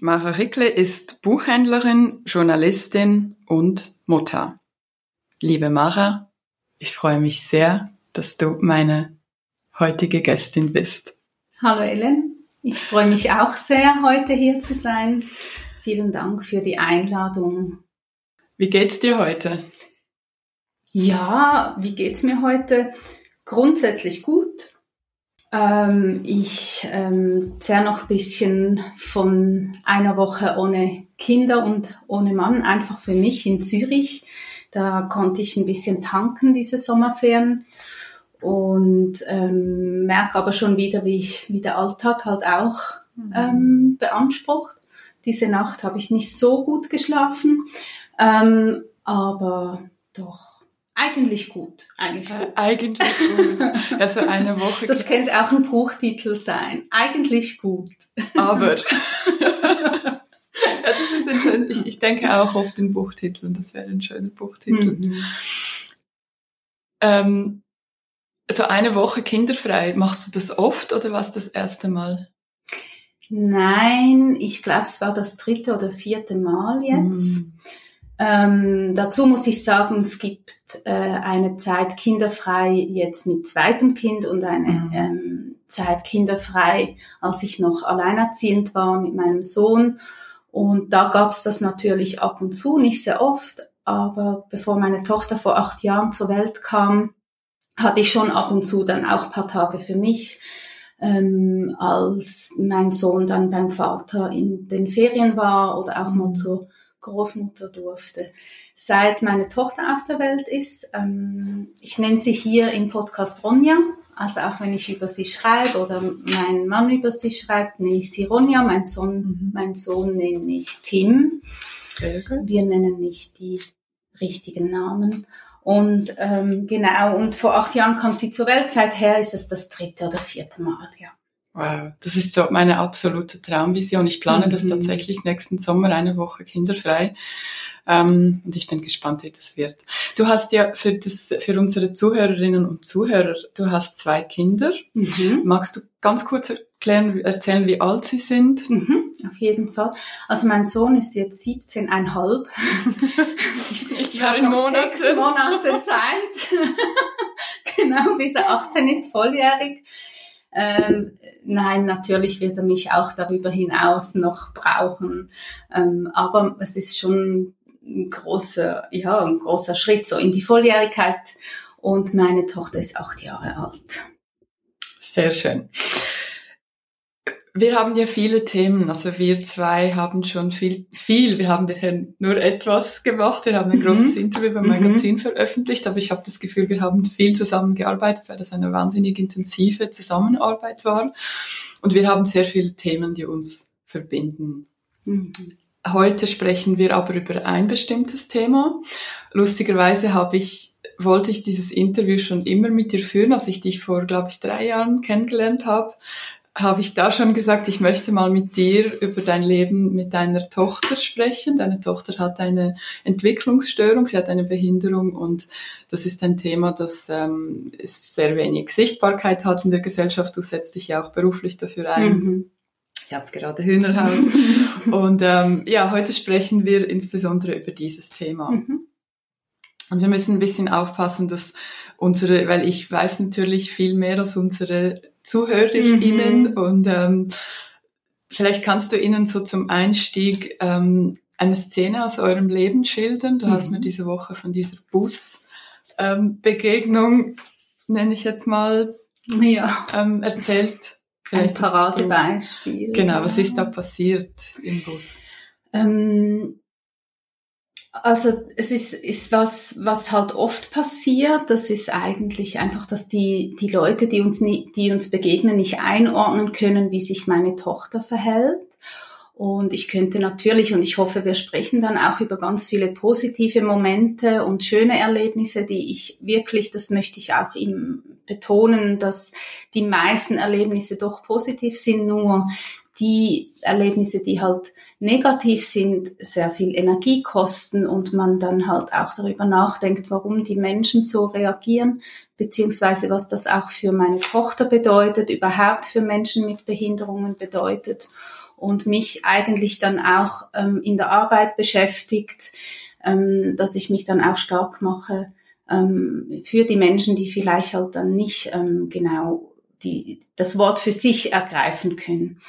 Mara Rickle ist Buchhändlerin, Journalistin und Mutter. Liebe Mara, ich freue mich sehr, dass du meine heutige Gästin bist. Hallo Ellen, ich freue mich auch sehr, heute hier zu sein. Vielen Dank für die Einladung. Wie geht's dir heute? Ja, wie geht's mir heute? Grundsätzlich gut. Ähm, ich ähm, zerre noch ein bisschen von einer Woche ohne Kinder und ohne Mann, einfach für mich in Zürich. Da konnte ich ein bisschen tanken, diese Sommerferien. Und ähm, merke aber schon wieder, wie ich, wie der Alltag halt auch mhm. ähm, beansprucht. Diese Nacht habe ich nicht so gut geschlafen, ähm, aber doch eigentlich gut. Eigentlich gut. Äh, eigentlich gut. Also eine Woche. Das könnte auch ein Buchtitel sein. Eigentlich gut. Aber. ja, das ist ein schön, ich, ich denke auch oft in Buchtiteln. Das wäre ein schöner Buchtitel. Mhm. Ähm, so eine Woche kinderfrei. Machst du das oft oder was das erste Mal? Nein, ich glaube, es war das dritte oder vierte Mal jetzt. Mm. Ähm, dazu muss ich sagen, es gibt äh, eine Zeit kinderfrei jetzt mit zweitem Kind und eine mm. ähm, Zeit kinderfrei, als ich noch alleinerziehend war mit meinem Sohn. Und da gab es das natürlich ab und zu, nicht sehr oft. Aber bevor meine Tochter vor acht Jahren zur Welt kam, hatte ich schon ab und zu dann auch paar Tage für mich ähm, als mein Sohn dann beim Vater in den Ferien war oder auch mal mhm. zur Großmutter durfte. Seit meine Tochter auf der Welt ist, ähm, ich nenne sie hier im Podcast Ronja, also auch wenn ich über sie schreibe oder mein Mann über sie schreibt, nenne ich sie Ronja, mein Sohn, mhm. mein Sohn nenne ich Tim. Gut. Wir nennen nicht die richtigen Namen. Und ähm, genau, und vor acht Jahren kam sie zur Welt. Seither ist es das dritte oder vierte Mal, ja. Wow, das ist so meine absolute Traumvision. Ich plane mhm. das tatsächlich nächsten Sommer eine Woche kinderfrei. Ähm, und ich bin gespannt, wie das wird. Du hast ja für, das, für unsere Zuhörerinnen und Zuhörer, du hast zwei Kinder. Mhm. Magst du ganz kurz erklären, erzählen, wie alt sie sind? Mhm, auf jeden Fall. Also mein Sohn ist jetzt 17,5. ich habe noch Monate. sechs Monate Zeit. genau, bis er 18 ist, volljährig. Ähm, nein, natürlich wird er mich auch darüber hinaus noch brauchen. Ähm, aber es ist schon ein großer, ja, ein großer Schritt so in die Volljährigkeit. Und meine Tochter ist acht Jahre alt. Sehr schön. Wir haben ja viele Themen, also wir zwei haben schon viel, viel, wir haben bisher nur etwas gemacht, wir haben ein großes mhm. Interview beim Magazin mhm. veröffentlicht, aber ich habe das Gefühl, wir haben viel zusammengearbeitet, weil das eine wahnsinnig intensive Zusammenarbeit war und wir haben sehr viele Themen, die uns verbinden. Mhm. Heute sprechen wir aber über ein bestimmtes Thema. Lustigerweise habe ich wollte ich dieses Interview schon immer mit dir führen, als ich dich vor, glaube ich, drei Jahren kennengelernt habe habe ich da schon gesagt, ich möchte mal mit dir über dein Leben mit deiner Tochter sprechen. Deine Tochter hat eine Entwicklungsstörung, sie hat eine Behinderung und das ist ein Thema, das ähm, sehr wenig Sichtbarkeit hat in der Gesellschaft. Du setzt dich ja auch beruflich dafür ein. Mhm. Ich habe gerade Hühnerhaut. und ähm, ja, heute sprechen wir insbesondere über dieses Thema. Mhm. Und wir müssen ein bisschen aufpassen, dass unsere, weil ich weiß natürlich viel mehr als unsere ZuhörerInnen mhm. und ähm, vielleicht kannst du ihnen so zum Einstieg ähm, eine Szene aus eurem Leben schildern. Du mhm. hast mir diese Woche von dieser Busbegegnung, ähm, nenne ich jetzt mal, ja. ähm, erzählt. Vielleicht Ein Paradebeispiel. Genau, was ist da passiert im Bus? Ähm, also es ist, ist was, was halt oft passiert. Das ist eigentlich einfach, dass die, die Leute, die uns, nie, die uns begegnen, nicht einordnen können, wie sich meine Tochter verhält. Und ich könnte natürlich, und ich hoffe, wir sprechen dann auch über ganz viele positive Momente und schöne Erlebnisse, die ich wirklich, das möchte ich auch ihm betonen, dass die meisten Erlebnisse doch positiv sind, nur die Erlebnisse, die halt negativ sind, sehr viel Energie kosten und man dann halt auch darüber nachdenkt, warum die Menschen so reagieren, beziehungsweise was das auch für meine Tochter bedeutet, überhaupt für Menschen mit Behinderungen bedeutet und mich eigentlich dann auch ähm, in der Arbeit beschäftigt, ähm, dass ich mich dann auch stark mache ähm, für die Menschen, die vielleicht halt dann nicht ähm, genau die, das Wort für sich ergreifen können.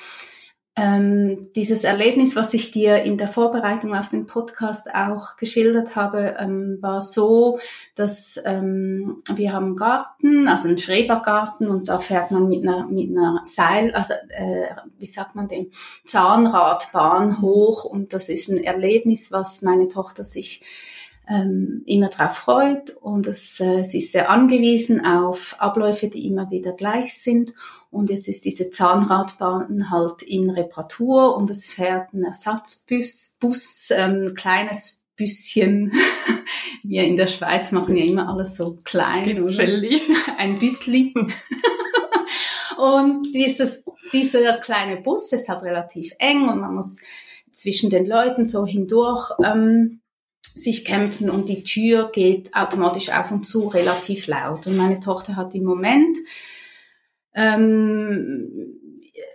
Ähm, dieses Erlebnis, was ich dir in der Vorbereitung auf den Podcast auch geschildert habe, ähm, war so, dass ähm, wir haben einen Garten, also einen Schrebergarten und da fährt man mit einer, mit einer Seil, also äh, wie sagt man den, Zahnradbahn hoch und das ist ein Erlebnis, was meine Tochter sich ähm, immer darauf freut und es, äh, sie ist sehr angewiesen auf Abläufe, die immer wieder gleich sind. Und jetzt ist diese Zahnradbahn halt in Reparatur und es fährt ein Ersatzbus, Bus, ähm, kleines Büsschen. Wir in der Schweiz machen ja immer alles so klein. Oder? Ein Büsli. und dieses, dieser kleine Bus ist halt relativ eng und man muss zwischen den Leuten so hindurch ähm, sich kämpfen und die Tür geht automatisch auf und zu relativ laut. Und meine Tochter hat im Moment ähm,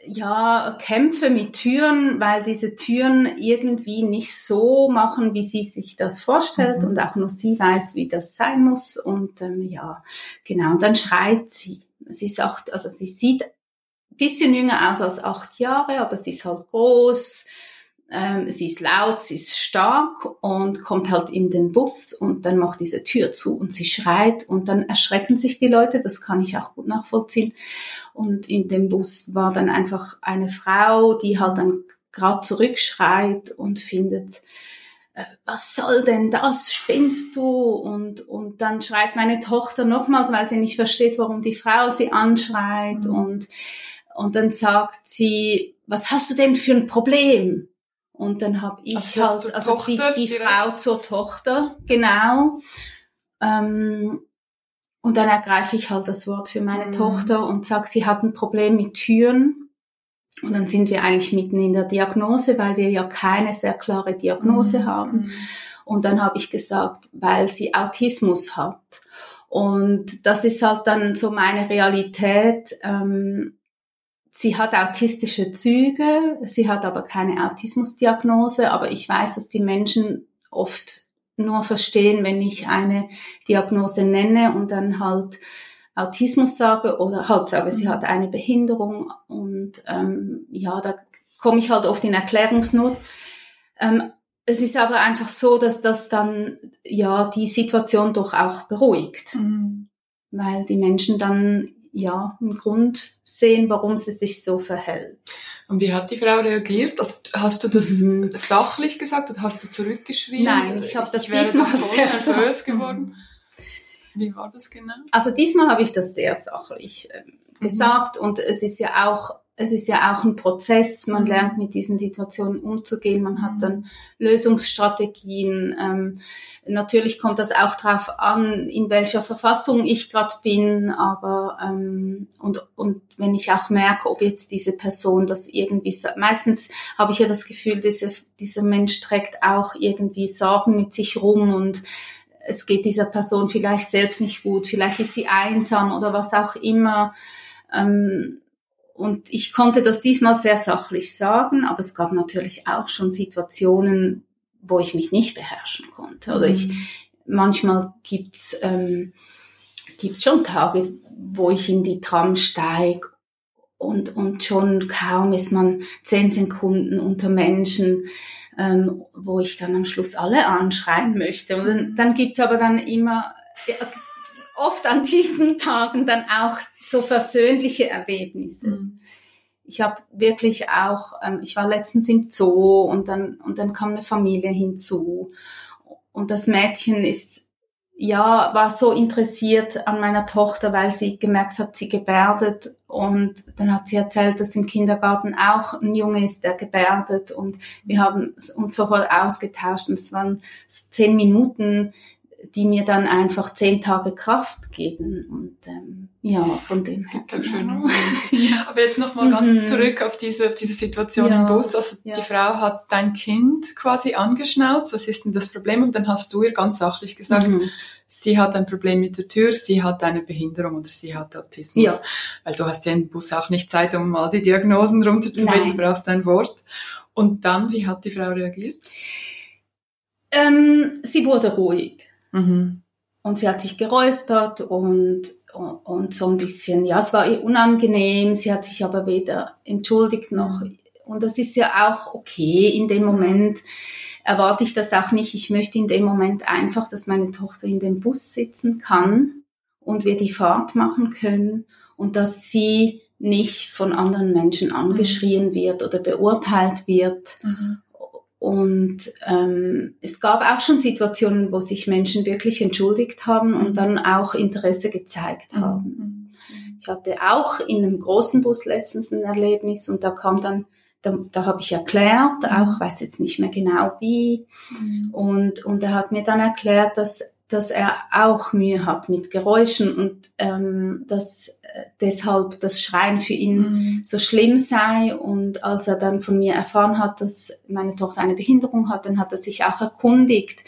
ja, Kämpfe mit Türen, weil diese Türen irgendwie nicht so machen, wie sie sich das vorstellt mhm. und auch nur sie weiß, wie das sein muss. Und ähm, ja, genau, und dann schreit sie. Sie sagt, also sie sieht ein bisschen jünger aus als acht Jahre, aber sie ist halt groß, ähm, sie ist laut, sie ist stark und kommt halt in den Bus und dann macht diese Tür zu und sie schreit und dann erschrecken sich die Leute, das kann ich auch gut nachvollziehen. Und in dem Bus war dann einfach eine Frau, die halt dann gerade zurückschreit und findet, äh, was soll denn das? Spinnst du? Und, und dann schreit meine Tochter nochmals, weil sie nicht versteht, warum die Frau sie anschreit. Mhm. Und, und dann sagt sie, was hast du denn für ein Problem? Und dann habe ich also halt, also Tochter die, die Frau zur Tochter, genau. Ähm, und dann ergreife ich halt das Wort für meine mhm. Tochter und sage, sie hat ein Problem mit Türen. Und dann sind wir eigentlich mitten in der Diagnose, weil wir ja keine sehr klare Diagnose mhm. haben. Mhm. Und dann habe ich gesagt, weil sie Autismus hat. Und das ist halt dann so meine Realität. Ähm, Sie hat autistische Züge, sie hat aber keine Autismusdiagnose, aber ich weiß, dass die Menschen oft nur verstehen, wenn ich eine Diagnose nenne und dann halt Autismus sage oder halt sage, sie mhm. hat eine Behinderung und ähm, ja, da komme ich halt oft in Erklärungsnot. Ähm, es ist aber einfach so, dass das dann ja die Situation doch auch beruhigt, mhm. weil die Menschen dann ja einen Grund sehen, warum sie sich so verhält. Und wie hat die Frau reagiert? Also, hast du das mhm. sachlich gesagt oder hast du zurückgeschrieben? Nein, ich habe das ich diesmal sehr nervös geworden. Wie war das genau? Also diesmal habe ich das sehr sachlich äh, gesagt und es ist ja auch es ist ja auch ein Prozess. Man mhm. lernt mit diesen Situationen umzugehen. Man hat dann Lösungsstrategien. Ähm, natürlich kommt das auch darauf an, in welcher Verfassung ich gerade bin. Aber ähm, und und wenn ich auch merke, ob jetzt diese Person das irgendwie meistens habe ich ja das Gefühl, diese, dieser Mensch trägt auch irgendwie Sorgen mit sich rum und es geht dieser Person vielleicht selbst nicht gut, vielleicht ist sie einsam oder was auch immer. Ähm, und ich konnte das diesmal sehr sachlich sagen, aber es gab natürlich auch schon Situationen, wo ich mich nicht beherrschen konnte. Oder ich, mhm. manchmal gibt's ähm, gibt's schon Tage, wo ich in die Tram steige und, und schon kaum ist man zehn Sekunden unter Menschen, ähm, wo ich dann am Schluss alle anschreien möchte. Und dann, dann gibt's aber dann immer, oft an diesen Tagen dann auch so versöhnliche Erlebnisse. Mhm. Ich habe wirklich auch, ähm, ich war letztens im Zoo und dann, und dann kam eine Familie hinzu. Und das Mädchen ist, ja, war so interessiert an meiner Tochter, weil sie gemerkt hat, sie gebärdet. Und dann hat sie erzählt, dass im Kindergarten auch ein Junge ist, der gebärdet. Und wir haben uns sofort ausgetauscht. Und es waren zehn Minuten, die mir dann einfach zehn Tage Kraft geben. Und ähm, ja, von dem her. Genau. ja. Aber jetzt nochmal ganz mhm. zurück auf diese, auf diese Situation ja. im Bus. Also ja. die Frau hat dein Kind quasi angeschnauzt, was ist denn das Problem? Und dann hast du ihr ganz sachlich gesagt, mhm. sie hat ein Problem mit der Tür, sie hat eine Behinderung oder sie hat Autismus. Ja. Weil du hast ja im Bus auch nicht Zeit, um mal die Diagnosen runterzubeten, du brauchst ein Wort. Und dann, wie hat die Frau reagiert? Ähm, sie wurde ruhig. Mhm. Und sie hat sich geräuspert und, und so ein bisschen, ja, es war ihr unangenehm, sie hat sich aber weder entschuldigt noch, und das ist ja auch okay in dem Moment. Erwarte ich das auch nicht. Ich möchte in dem Moment einfach, dass meine Tochter in dem Bus sitzen kann und wir die Fahrt machen können und dass sie nicht von anderen Menschen angeschrien mhm. wird oder beurteilt wird. Mhm. Und ähm, es gab auch schon Situationen, wo sich Menschen wirklich entschuldigt haben und mhm. dann auch Interesse gezeigt mhm. haben. Mhm. Ich hatte auch in einem großen Bus letztens ein Erlebnis und da kam dann, da, da habe ich erklärt, auch weiß jetzt nicht mehr genau wie, und, und er hat mir dann erklärt, dass dass er auch Mühe hat mit Geräuschen und ähm, dass deshalb das Schreien für ihn mhm. so schlimm sei. Und als er dann von mir erfahren hat, dass meine Tochter eine Behinderung hat, dann hat er sich auch erkundigt,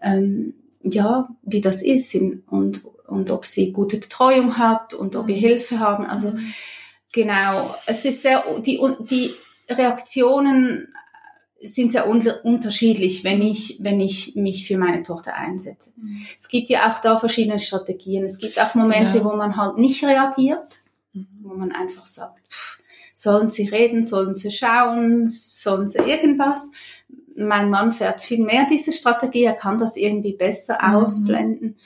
ähm, ja, wie das ist und, und ob sie gute Betreuung hat und ob wir mhm. Hilfe haben. Also mhm. genau, es ist sehr, die, die Reaktionen sind sehr un unterschiedlich, wenn ich, wenn ich mich für meine Tochter einsetze. Mhm. Es gibt ja auch da verschiedene Strategien. Es gibt auch Momente, ja. wo man halt nicht reagiert, mhm. wo man einfach sagt, pff, sollen sie reden, sollen sie schauen, sollen sie irgendwas. Mein Mann fährt viel mehr diese Strategie, er kann das irgendwie besser mhm. ausblenden.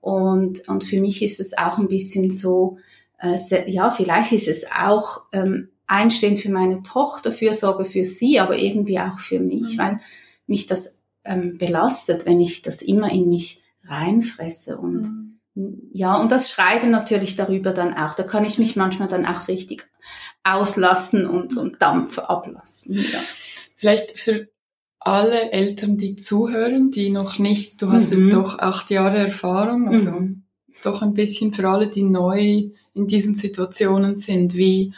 Und, und für mich ist es auch ein bisschen so, äh, ja, vielleicht ist es auch ähm, einstehen für meine Tochter, Fürsorge für sie, aber irgendwie auch für mich, mhm. weil mich das ähm, belastet, wenn ich das immer in mich reinfresse und mhm. ja, und das Schreiben natürlich darüber dann auch, da kann ich mich manchmal dann auch richtig auslassen und, und Dampf ablassen. Ja. Vielleicht für alle Eltern, die zuhören, die noch nicht, du hast mhm. ja doch acht Jahre Erfahrung, also mhm. doch ein bisschen für alle, die neu in diesen Situationen sind, wie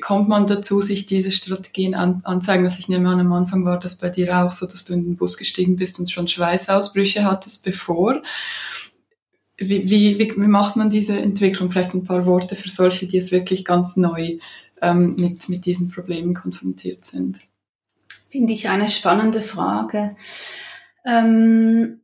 kommt man dazu, sich diese Strategien an, anzeigen? Also ich nehme an, am Anfang war das bei dir auch so, dass du in den Bus gestiegen bist und schon Schweißausbrüche hattest bevor. Wie, wie, wie, macht man diese Entwicklung? Vielleicht ein paar Worte für solche, die es wirklich ganz neu ähm, mit, mit diesen Problemen konfrontiert sind. Finde ich eine spannende Frage. Ähm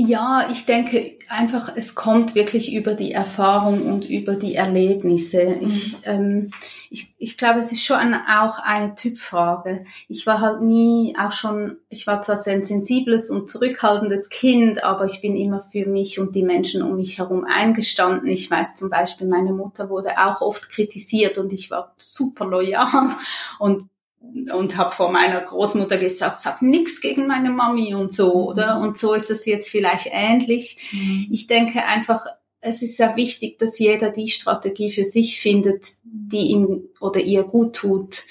Ja, ich denke einfach, es kommt wirklich über die Erfahrung und über die Erlebnisse. Mhm. Ich, ähm, ich, ich glaube, es ist schon auch eine Typfrage. Ich war halt nie auch schon, ich war zwar sehr ein sensibles und zurückhaltendes Kind, aber ich bin immer für mich und die Menschen um mich herum eingestanden. Ich weiß zum Beispiel, meine Mutter wurde auch oft kritisiert und ich war super loyal und und habe vor meiner Großmutter gesagt, sag nichts gegen meine Mami und so, mhm. oder? Und so ist es jetzt vielleicht ähnlich. Mhm. Ich denke einfach, es ist sehr wichtig, dass jeder die Strategie für sich findet, die ihm oder ihr gut tut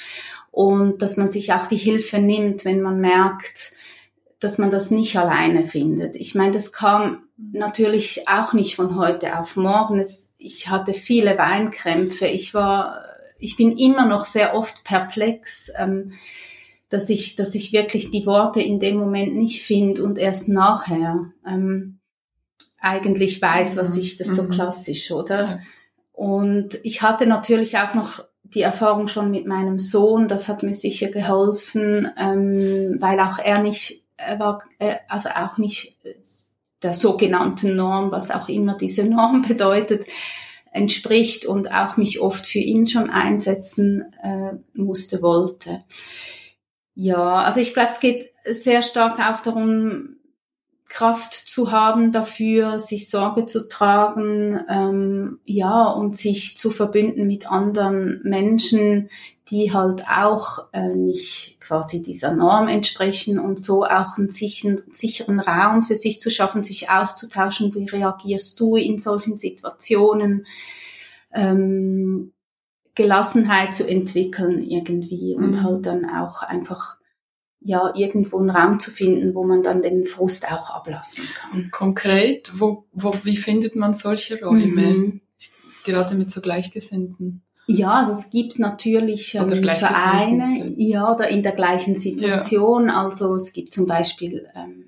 und dass man sich auch die Hilfe nimmt, wenn man merkt, dass man das nicht alleine findet. Ich meine, das kam mhm. natürlich auch nicht von heute auf morgen. Es, ich hatte viele Weinkrämpfe. Ich war ich bin immer noch sehr oft perplex, ähm, dass ich, dass ich wirklich die Worte in dem Moment nicht finde und erst nachher ähm, eigentlich weiß, was mhm. ich, das so mhm. klassisch, oder? Ja. Und ich hatte natürlich auch noch die Erfahrung schon mit meinem Sohn, das hat mir sicher geholfen, ähm, weil auch er nicht, er war, äh, also auch nicht der sogenannten Norm, was auch immer diese Norm bedeutet, entspricht und auch mich oft für ihn schon einsetzen äh, musste, wollte. Ja, also ich glaube, es geht sehr stark auch darum, Kraft zu haben dafür, sich Sorge zu tragen, ähm, ja, und sich zu verbünden mit anderen Menschen, die halt auch äh, nicht quasi dieser Norm entsprechen und so auch einen sicheren, sicheren Raum für sich zu schaffen, sich auszutauschen. Wie reagierst du in solchen Situationen? Ähm, Gelassenheit zu entwickeln irgendwie und mhm. halt dann auch einfach ja, irgendwo einen Raum zu finden, wo man dann den Frust auch ablassen kann. Und konkret, wo, wo, wie findet man solche Räume? Mhm. Gerade mit so Gleichgesinnten. Ja, also es gibt natürlich ähm, Vereine, ja, oder in der gleichen Situation. Ja. Also es gibt zum Beispiel, ähm,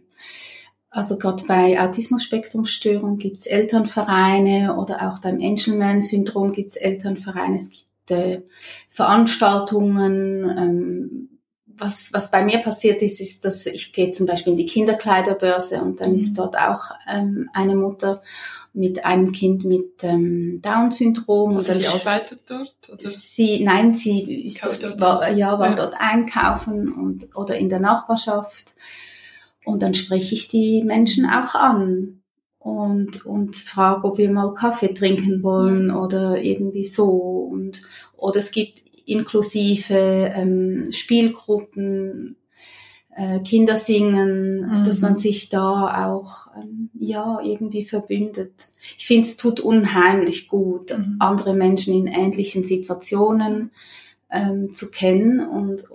also gerade bei Autismus-Spektrum-Störung gibt es Elternvereine oder auch beim Angelman-Syndrom gibt es Elternvereine. Es gibt äh, Veranstaltungen, ähm, was, was bei mir passiert ist, ist, dass ich gehe zum Beispiel in die Kinderkleiderbörse und dann ist mhm. dort auch ähm, eine Mutter mit einem Kind mit ähm, Down-Syndrom. Also sie arbeitet dort? Oder? Sie, nein, sie ist dort, war, ja, war ja. dort einkaufen und, oder in der Nachbarschaft. Und dann spreche ich die Menschen auch an und, und frage, ob wir mal Kaffee trinken wollen oder irgendwie so. Und, oder es gibt inklusive ähm, Spielgruppen, äh, Kinder singen, mhm. dass man sich da auch ähm, ja irgendwie verbündet. Ich finde, es tut unheimlich gut, mhm. andere Menschen in ähnlichen Situationen ähm, zu kennen und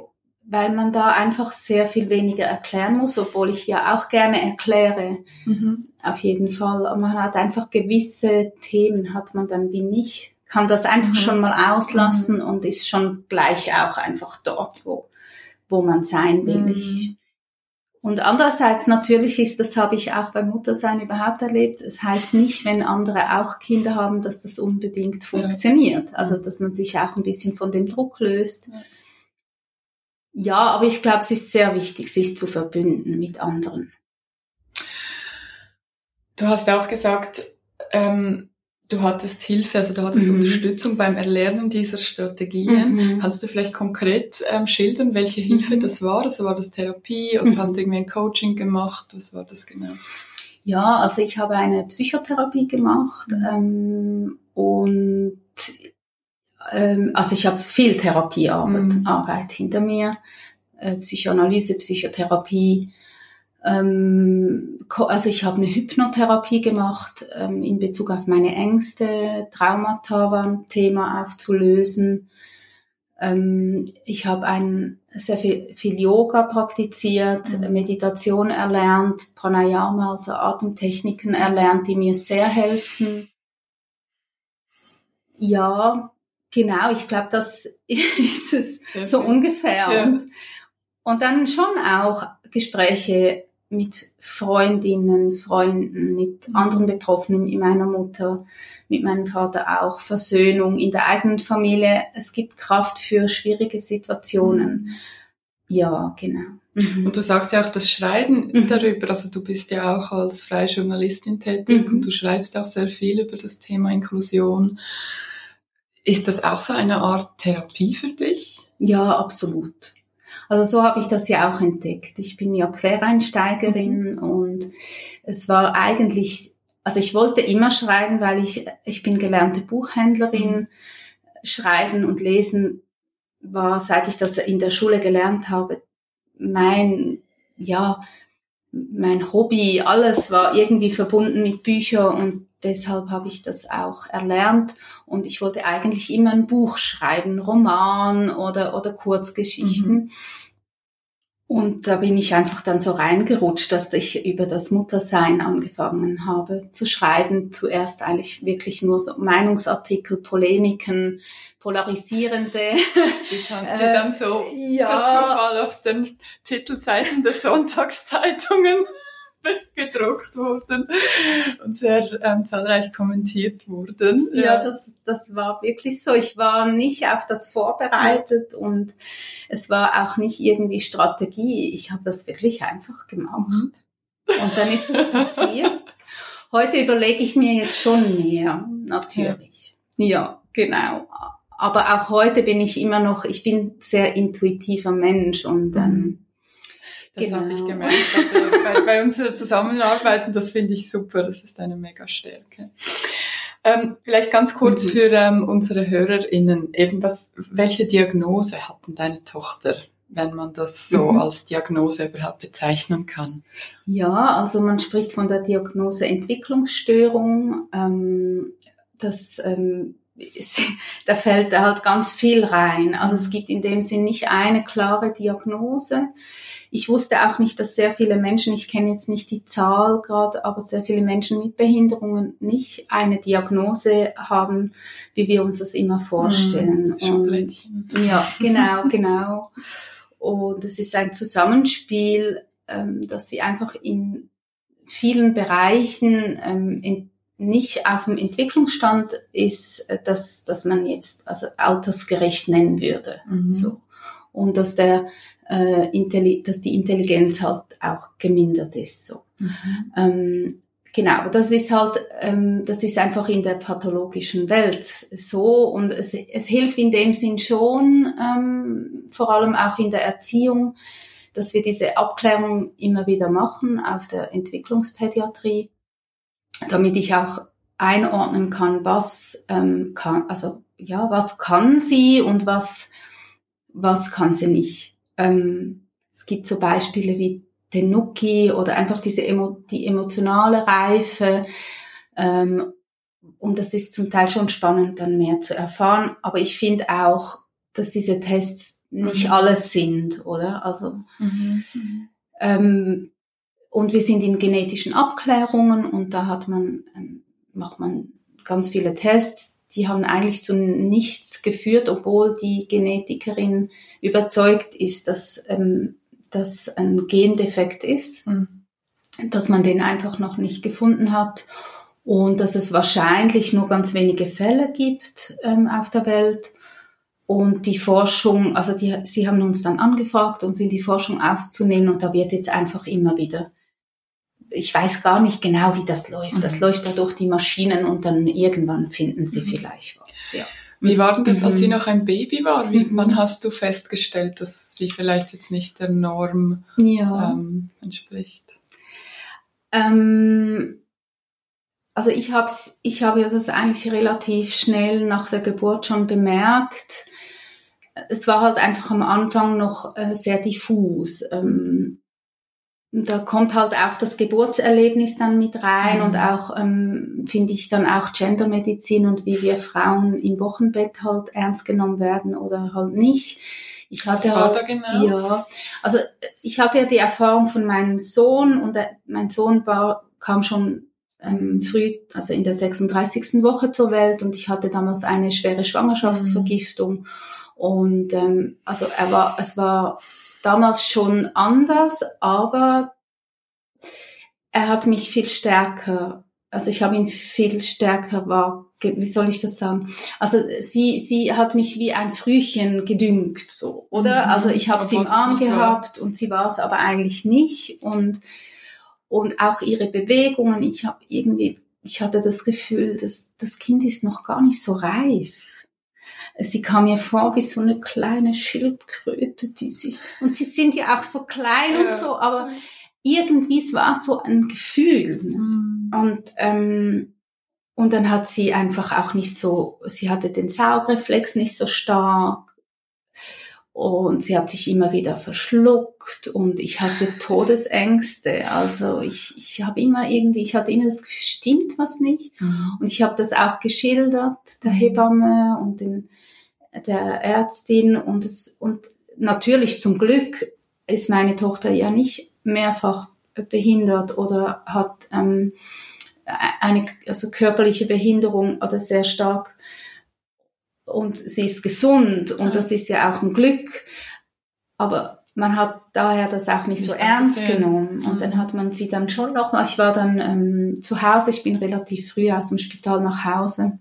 weil man da einfach sehr viel weniger erklären muss, obwohl ich ja auch gerne erkläre. Mhm. Auf jeden Fall. Man hat einfach gewisse Themen, hat man dann wie nicht kann das einfach mhm. schon mal auslassen mhm. und ist schon gleich auch einfach dort, wo, wo man sein will. Mhm. Ich, und andererseits natürlich ist, das habe ich auch beim Muttersein überhaupt erlebt, es heißt nicht, wenn andere auch Kinder haben, dass das unbedingt funktioniert. Ja. Also, dass man sich auch ein bisschen von dem Druck löst. Ja, ja aber ich glaube, es ist sehr wichtig, sich zu verbünden mit anderen. Du hast auch gesagt, ähm, du hattest Hilfe, also du hattest mhm. Unterstützung beim Erlernen dieser Strategien. Mhm. Kannst du vielleicht konkret ähm, schildern, welche Hilfe mhm. das war? Also war das Therapie oder hast du mhm. irgendwie ein Coaching gemacht? Was war das genau? Ja, also ich habe eine Psychotherapie gemacht mhm. ähm, und ähm, also ich habe viel Therapiearbeit mhm. Arbeit hinter mir, äh, Psychoanalyse, Psychotherapie, also ich habe eine Hypnotherapie gemacht ähm, in Bezug auf meine Ängste, Traumata war ein Thema aufzulösen. Ähm, ich habe ein sehr viel, viel Yoga praktiziert, mhm. Meditation erlernt, Pranayama, also Atemtechniken erlernt, die mir sehr helfen. Ja, genau, ich glaube, das ist es so ungefähr. Ja. Und, und dann schon auch Gespräche mit Freundinnen, Freunden, mit mhm. anderen Betroffenen, mit meiner Mutter, mit meinem Vater auch, Versöhnung in der eigenen Familie. Es gibt Kraft für schwierige Situationen. Mhm. Ja, genau. Mhm. Und du sagst ja auch das Schreiben mhm. darüber, also du bist ja auch als freie Journalistin tätig mhm. und du schreibst auch sehr viel über das Thema Inklusion. Ist das auch so eine Art Therapie für dich? Ja, absolut. Also so habe ich das ja auch entdeckt. Ich bin ja Quereinsteigerin mhm. und es war eigentlich, also ich wollte immer schreiben, weil ich, ich bin gelernte Buchhändlerin. Mhm. Schreiben und Lesen war, seit ich das in der Schule gelernt habe, mein, ja, mein Hobby, alles war irgendwie verbunden mit Büchern und deshalb habe ich das auch erlernt und ich wollte eigentlich immer ein Buch schreiben, Roman oder, oder Kurzgeschichten. Mhm. Und da bin ich einfach dann so reingerutscht, dass ich über das Muttersein angefangen habe zu schreiben. Zuerst eigentlich wirklich nur so Meinungsartikel, Polemiken, polarisierende. Die, dann, die dann so äh, ja, per Zufall auf den Titelseiten der Sonntagszeitungen gedruckt wurden und sehr ähm, zahlreich kommentiert wurden. Ja, das, das war wirklich so. Ich war nicht auf das vorbereitet und es war auch nicht irgendwie Strategie. Ich habe das wirklich einfach gemacht. Mhm. Und dann ist es passiert. Heute überlege ich mir jetzt schon mehr, natürlich. Ja, ja genau aber auch heute bin ich immer noch, ich bin sehr intuitiver Mensch und ähm. Das genau. habe ich gemerkt bei, bei unserer Zusammenarbeit und das finde ich super, das ist eine mega Stärke. Ähm, vielleicht ganz kurz mhm. für ähm, unsere HörerInnen, eben was, welche Diagnose hat denn deine Tochter, wenn man das so mhm. als Diagnose überhaupt bezeichnen kann? Ja, also man spricht von der Diagnose Entwicklungsstörung. Ähm, das ähm, da fällt halt ganz viel rein. Also es gibt in dem Sinn nicht eine klare Diagnose. Ich wusste auch nicht, dass sehr viele Menschen, ich kenne jetzt nicht die Zahl gerade, aber sehr viele Menschen mit Behinderungen nicht eine Diagnose haben, wie wir uns das immer vorstellen. Hm, Und, ja, genau, genau. Und es ist ein Zusammenspiel, ähm, dass sie einfach in vielen Bereichen ähm, nicht auf dem Entwicklungsstand ist, äh, dass, dass man jetzt also altersgerecht nennen würde. Mhm. So. Und dass der äh, Intelli dass die Intelligenz halt auch gemindert ist. So. Mhm. Ähm, genau, das ist halt, ähm, das ist einfach in der pathologischen Welt so und es, es hilft in dem Sinn schon, ähm, vor allem auch in der Erziehung, dass wir diese Abklärung immer wieder machen auf der Entwicklungspädiatrie damit ich auch einordnen kann, was ähm, kann, also ja, was kann sie und was was kann sie nicht. Ähm, es gibt so Beispiele wie den Nuki oder einfach diese Emo die emotionale Reife. Ähm, und das ist zum Teil schon spannend, dann mehr zu erfahren. Aber ich finde auch, dass diese Tests nicht mhm. alles sind, oder? Also mhm. ähm, und wir sind in genetischen Abklärungen und da hat man, ähm, macht man ganz viele Tests. Die haben eigentlich zu nichts geführt, obwohl die Genetikerin überzeugt ist, dass ähm, das ein Gendefekt ist, mhm. dass man den einfach noch nicht gefunden hat und dass es wahrscheinlich nur ganz wenige Fälle gibt ähm, auf der Welt. Und die Forschung, also die, sie haben uns dann angefragt, uns in die Forschung aufzunehmen und da wird jetzt einfach immer wieder ich weiß gar nicht genau, wie das läuft. Das mhm. läuft da durch die Maschinen und dann irgendwann finden sie mhm. vielleicht was. Ja. Wie war denn das, als sie mhm. noch ein Baby war? Wie, mhm. wann hast du festgestellt, dass sie vielleicht jetzt nicht der Norm ja. ähm, entspricht? Ähm, also ich habe ich hab ja das eigentlich relativ schnell nach der Geburt schon bemerkt. Es war halt einfach am Anfang noch äh, sehr diffus. Ähm, da kommt halt auch das Geburtserlebnis dann mit rein mhm. und auch, ähm, finde ich, dann auch Gendermedizin und wie wir Frauen im Wochenbett halt ernst genommen werden oder halt nicht. Ich hatte Was halt, genau? ja, also ich hatte ja die Erfahrung von meinem Sohn und der, mein Sohn war, kam schon ähm, früh, also in der 36. Woche zur Welt und ich hatte damals eine schwere Schwangerschaftsvergiftung mhm. und ähm, also er war, es war damals schon anders, aber er hat mich viel stärker also ich habe ihn viel stärker war, wie soll ich das sagen? Also sie, sie hat mich wie ein Frühchen gedüngt, so, oder? Mhm. Also ich habe sie im Arm gehabt war. und sie war es aber eigentlich nicht und und auch ihre Bewegungen. Ich habe irgendwie, ich hatte das Gefühl, dass das Kind ist noch gar nicht so reif. Sie kam mir vor wie so eine kleine Schildkröte, die sich und sie sind ja auch so klein ja. und so, aber irgendwie es war so ein Gefühl. Mhm. Und ähm, und dann hat sie einfach auch nicht so, sie hatte den Saugreflex nicht so stark und sie hat sich immer wieder verschluckt und ich hatte Todesängste. Also ich, ich habe immer irgendwie, ich hatte immer das Gefühl, stimmt was nicht. Mhm. Und ich habe das auch geschildert, der mhm. Hebamme und den, der Ärztin und es, und natürlich zum Glück ist meine Tochter ja nicht mehrfach behindert oder hat ähm, eine also körperliche Behinderung oder sehr stark und sie ist gesund und das ist ja auch ein Glück, aber man hat daher das auch nicht, nicht so ernst gesehen. genommen und mhm. dann hat man sie dann schon noch mal, ich war dann ähm, zu Hause, ich bin relativ früh aus dem Spital nach Hause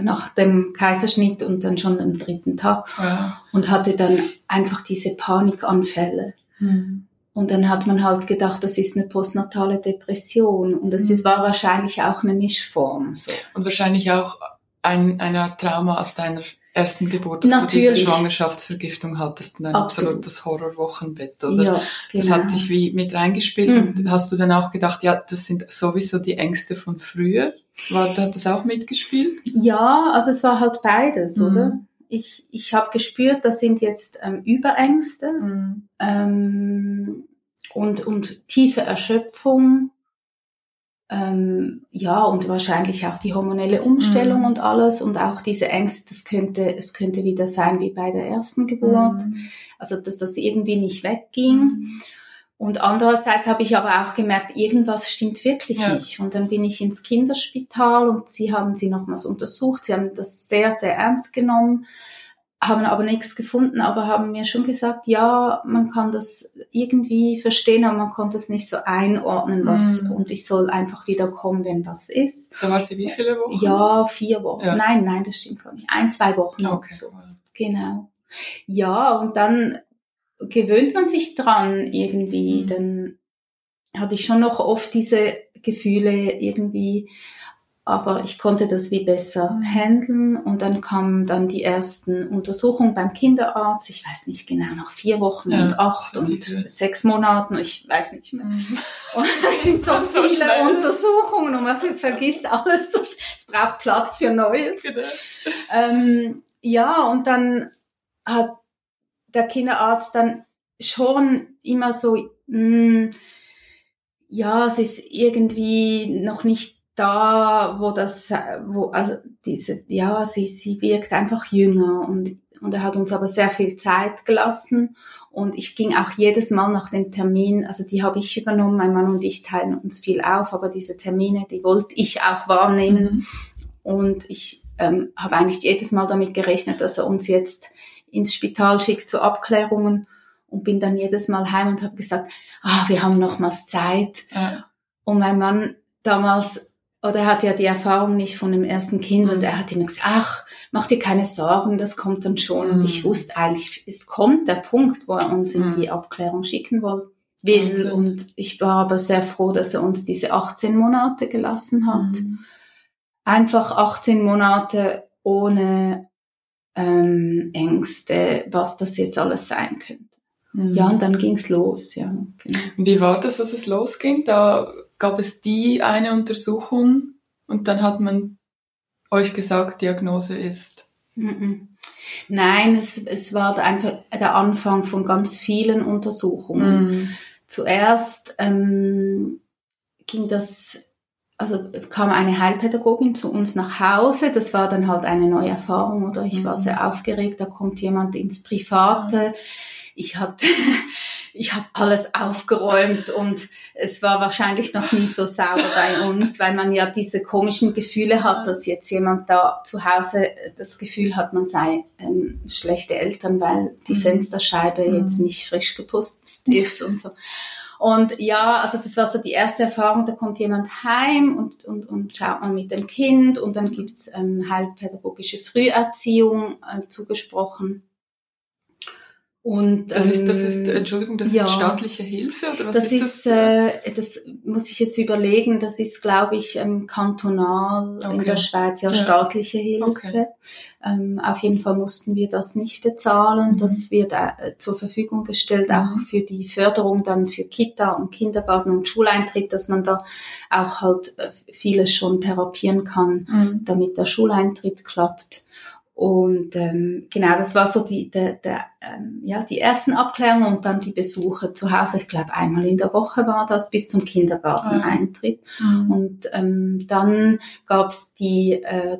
nach dem Kaiserschnitt und dann schon am dritten Tag ja. und hatte dann einfach diese Panikanfälle. Mhm. Und dann hat man halt gedacht, das ist eine postnatale Depression. Und das mhm. war wahrscheinlich auch eine Mischform. So. Und wahrscheinlich auch ein, einer Trauma aus deiner ersten Geburt, dass Natürlich. du diese Schwangerschaftsvergiftung hattest und ein Absolut. absolutes Horrorwochenbett, oder? Ja, genau. Das hat dich wie mit reingespielt. Mhm. Und hast du dann auch gedacht, ja, das sind sowieso die Ängste von früher? War, hat das auch mitgespielt? Ja, also es war halt beides, mhm. oder? ich, ich habe gespürt, das sind jetzt ähm, Überängste mhm. ähm, und, und tiefe Erschöpfung. Ähm, ja, und wahrscheinlich auch die hormonelle Umstellung mhm. und alles und auch diese Ängste, das könnte, es könnte wieder sein wie bei der ersten Geburt. Mhm. Also, dass das irgendwie nicht wegging. Mhm. Und andererseits habe ich aber auch gemerkt, irgendwas stimmt wirklich ja. nicht. Und dann bin ich ins Kinderspital und sie haben sie nochmals untersucht. Sie haben das sehr, sehr ernst genommen, haben aber nichts gefunden, aber haben mir schon gesagt, ja, man kann das irgendwie verstehen, aber man konnte es nicht so einordnen, was, mm. und ich soll einfach wieder kommen, wenn was ist. Da war sie wie viele Wochen? Ja, vier Wochen. Ja. Nein, nein, das stimmt gar nicht. Ein, zwei Wochen. Okay. So. Genau. Ja, und dann gewöhnt man sich dran irgendwie, mhm. dann hatte ich schon noch oft diese Gefühle irgendwie, aber ich konnte das wie besser handeln und dann kamen dann die ersten Untersuchungen beim Kinderarzt, ich weiß nicht genau, nach vier Wochen ja, und acht und diese. sechs Monaten, ich weiß nicht mehr. Mhm. Und es sind so viele so Untersuchungen und man vergisst alles, es braucht Platz für neue. Genau. Ähm, ja, und dann hat der Kinderarzt dann schon immer so, mh, hm, ja, es ist irgendwie noch nicht da, wo das, wo, also diese, ja, sie, sie wirkt einfach jünger und, und er hat uns aber sehr viel Zeit gelassen und ich ging auch jedes Mal nach dem Termin, also die habe ich übernommen, mein Mann und ich teilen uns viel auf, aber diese Termine, die wollte ich auch wahrnehmen mhm. und ich ähm, habe eigentlich jedes Mal damit gerechnet, dass er uns jetzt ins Spital schickt zu Abklärungen und bin dann jedes Mal heim und habe gesagt, ah, wir haben nochmals Zeit. Ja. Und mein Mann damals, oder er hat ja die Erfahrung nicht von dem ersten Kind mhm. und er hat immer gesagt, ach, mach dir keine Sorgen, das kommt dann schon. Mhm. Und ich mhm. wusste eigentlich, es kommt der Punkt, wo er uns in mhm. die Abklärung schicken will. will. Und ich war aber sehr froh, dass er uns diese 18 Monate gelassen hat. Mhm. Einfach 18 Monate ohne ähm, Ängste, was das jetzt alles sein könnte. Mhm. Ja, und dann ging's los, ja. Genau. Wie war das, als es losging? Da gab es die eine Untersuchung und dann hat man euch gesagt, Diagnose ist. Nein, es, es war einfach der Anfang von ganz vielen Untersuchungen. Mhm. Zuerst ähm, ging das also kam eine Heilpädagogin zu uns nach Hause. Das war dann halt eine neue Erfahrung, oder? Ich war mhm. sehr aufgeregt. Da kommt jemand ins Private. Ich hatte, ich habe alles aufgeräumt und es war wahrscheinlich noch nie so sauber bei uns, weil man ja diese komischen Gefühle hat, dass jetzt jemand da zu Hause das Gefühl hat, man sei ähm, schlechte Eltern, weil die mhm. Fensterscheibe mhm. jetzt nicht frisch geputzt ist und so. Und ja, also das war so die erste Erfahrung, da kommt jemand heim und, und, und schaut mal mit dem Kind und dann gibt's ähm, heilpädagogische Früherziehung äh, zugesprochen. Und, das ist, das ist, ähm, Entschuldigung, das ja, ist staatliche Hilfe oder was das ist, das? Äh, das muss ich jetzt überlegen. Das ist, glaube ich, ähm, kantonal okay. in der Schweiz ja, ja. staatliche Hilfe. Okay. Ähm, auf jeden Fall mussten wir das nicht bezahlen. Mhm. Das wird äh, zur Verfügung gestellt mhm. auch für die Förderung dann für Kita und Kindergarten und Schuleintritt, dass man da auch halt äh, vieles schon therapieren kann, mhm. damit der Schuleintritt klappt. Und ähm, genau, das war so die, der, der, ähm, ja, die ersten Abklärungen und dann die Besuche zu Hause. Ich glaube, einmal in der Woche war das bis zum Kindergarteneintritt. Mhm. Und ähm, dann gab's die, äh,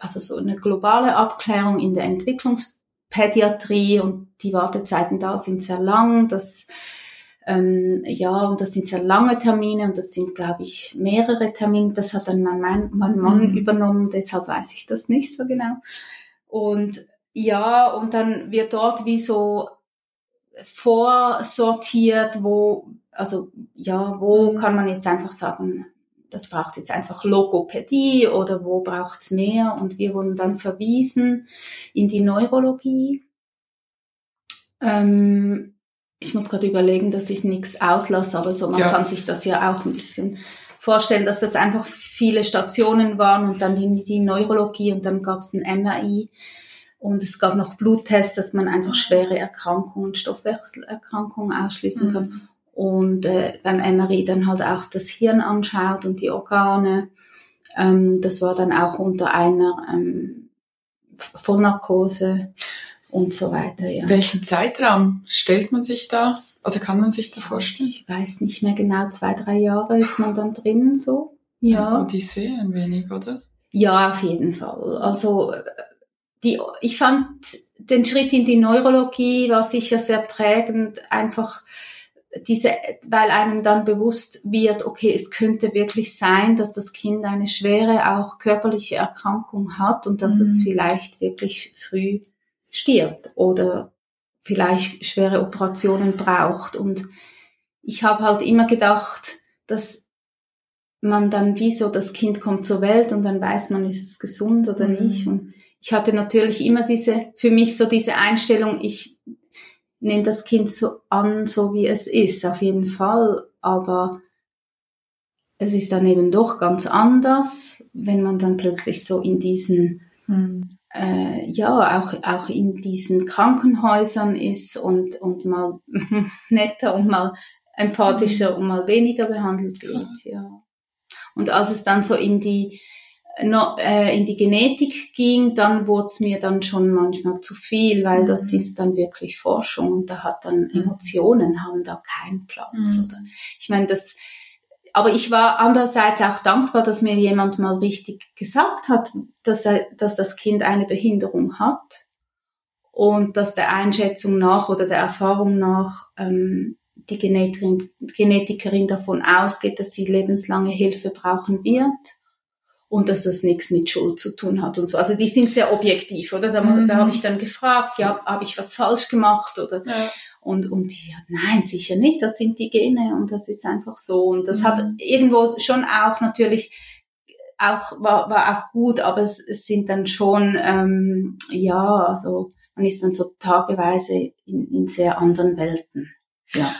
also so eine globale Abklärung in der Entwicklungspädiatrie und die Wartezeiten da sind sehr lang. Das ähm, ja, und das sind sehr lange Termine und das sind, glaube ich, mehrere Termine. Das hat dann mein, mein, Mann mhm. übernommen, deshalb weiß ich das nicht so genau. Und ja, und dann wird dort wie so vorsortiert, wo, also ja, wo mhm. kann man jetzt einfach sagen, das braucht jetzt einfach Logopädie oder wo braucht's mehr? Und wir wurden dann verwiesen in die Neurologie. Ähm, ich muss gerade überlegen, dass ich nichts auslasse, aber so man ja. kann sich das ja auch ein bisschen vorstellen, dass das einfach viele Stationen waren und dann die, die Neurologie und dann gab es ein MRI und es gab noch Bluttests, dass man einfach schwere Erkrankungen, Stoffwechselerkrankungen ausschließen kann. Mhm. Und äh, beim MRI dann halt auch das Hirn anschaut und die Organe. Ähm, das war dann auch unter einer ähm, Vollnarkose und so weiter. Ja. Welchen Zeitraum stellt man sich da also kann man sich da vorstellen? Ich weiß nicht mehr genau, zwei, drei Jahre ist man dann drin so. Ja. Und die sehen ein wenig, oder? Ja, auf jeden Fall. Also die, ich fand den Schritt in die Neurologie war sicher sehr prägend, einfach diese, weil einem dann bewusst wird, okay, es könnte wirklich sein, dass das Kind eine schwere, auch körperliche Erkrankung hat und dass mhm. es vielleicht wirklich früh stirbt oder vielleicht schwere Operationen braucht. Und ich habe halt immer gedacht, dass man dann wie so, das Kind kommt zur Welt und dann weiß man, ist es gesund oder mhm. nicht. Und ich hatte natürlich immer diese, für mich so diese Einstellung, ich nehme das Kind so an, so wie es ist, auf jeden Fall. Aber es ist dann eben doch ganz anders, wenn man dann plötzlich so in diesen mhm äh, ja auch auch in diesen Krankenhäusern ist und und mal netter und mal empathischer mhm. und mal weniger behandelt wird ja und als es dann so in die no, äh, in die Genetik ging, dann wurde es mir dann schon manchmal zu viel, weil mhm. das ist dann wirklich Forschung und da hat dann mhm. Emotionen haben da keinen Platz. Mhm. Oder? Ich meine, das aber ich war andererseits auch dankbar, dass mir jemand mal richtig gesagt hat, dass, er, dass das Kind eine Behinderung hat und dass der Einschätzung nach oder der Erfahrung nach ähm, die Genetikerin, Genetikerin davon ausgeht, dass sie lebenslange Hilfe brauchen wird und dass das nichts mit Schuld zu tun hat und so. Also die sind sehr objektiv, oder? Da, mhm. da habe ich dann gefragt, ja, habe ich was falsch gemacht oder ja. Und, und ja, nein, sicher nicht, das sind die Gene und das ist einfach so. Und das mhm. hat irgendwo schon auch natürlich auch, war, war auch gut, aber es, es sind dann schon, ähm, ja, also man ist dann so tageweise in, in sehr anderen Welten. Ja.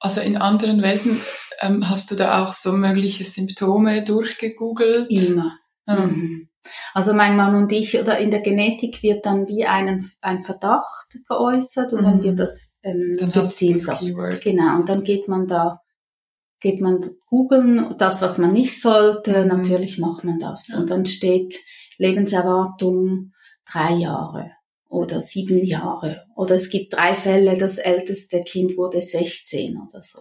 Also in anderen Welten ähm, hast du da auch so mögliche Symptome durchgegoogelt? Immer. Mhm. Also mein Mann und ich, oder in der Genetik wird dann wie ein, ein Verdacht geäußert und mhm. dann wird das ähm, dann gezielt. Das genau, und dann geht man da, geht man googeln, das, was man nicht sollte, mhm. natürlich macht man das. Und dann steht Lebenserwartung drei Jahre oder sieben Jahre. Oder es gibt drei Fälle, das älteste Kind wurde 16 oder so.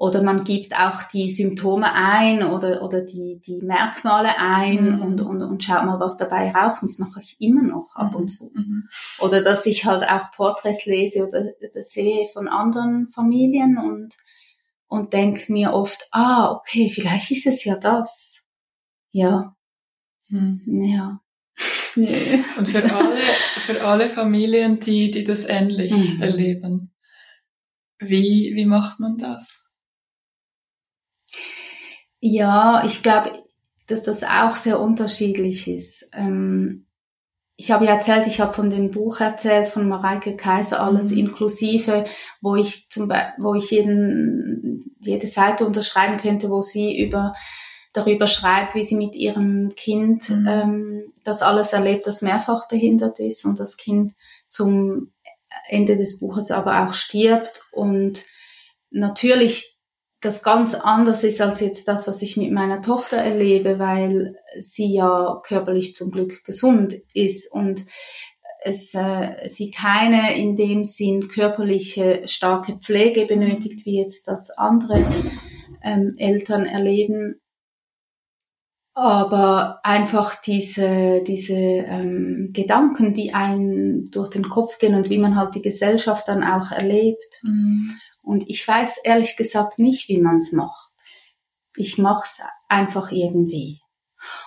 Oder man gibt auch die Symptome ein oder, oder die, die Merkmale ein mhm. und, und, und schaut mal, was dabei rauskommt. Das mache ich immer noch ab und mhm. zu. Mhm. Oder dass ich halt auch Porträts lese oder, oder sehe von anderen Familien und, und denke mir oft, ah, okay, vielleicht ist es ja das. Ja. Mhm. Ja. Nee. Und für alle, für alle Familien, die, die das ähnlich mhm. erleben, wie, wie macht man das? Ja, ich glaube, dass das auch sehr unterschiedlich ist. Ähm, ich habe ja erzählt, ich habe von dem Buch erzählt von Mareike Kaiser, alles mhm. inklusive, wo ich zum Beispiel, wo ich jeden, jede Seite unterschreiben könnte, wo sie über darüber schreibt, wie sie mit ihrem Kind mhm. ähm, das alles erlebt, das mehrfach behindert ist und das Kind zum Ende des Buches aber auch stirbt und natürlich das ganz anders ist als jetzt das, was ich mit meiner Tochter erlebe, weil sie ja körperlich zum Glück gesund ist und es äh, sie keine in dem Sinn körperliche starke Pflege benötigt, wie jetzt das andere ähm, Eltern erleben. Aber einfach diese, diese ähm, Gedanken, die einen durch den Kopf gehen und wie man halt die Gesellschaft dann auch erlebt. Mhm und ich weiß ehrlich gesagt nicht, wie man es macht. Ich mach's einfach irgendwie.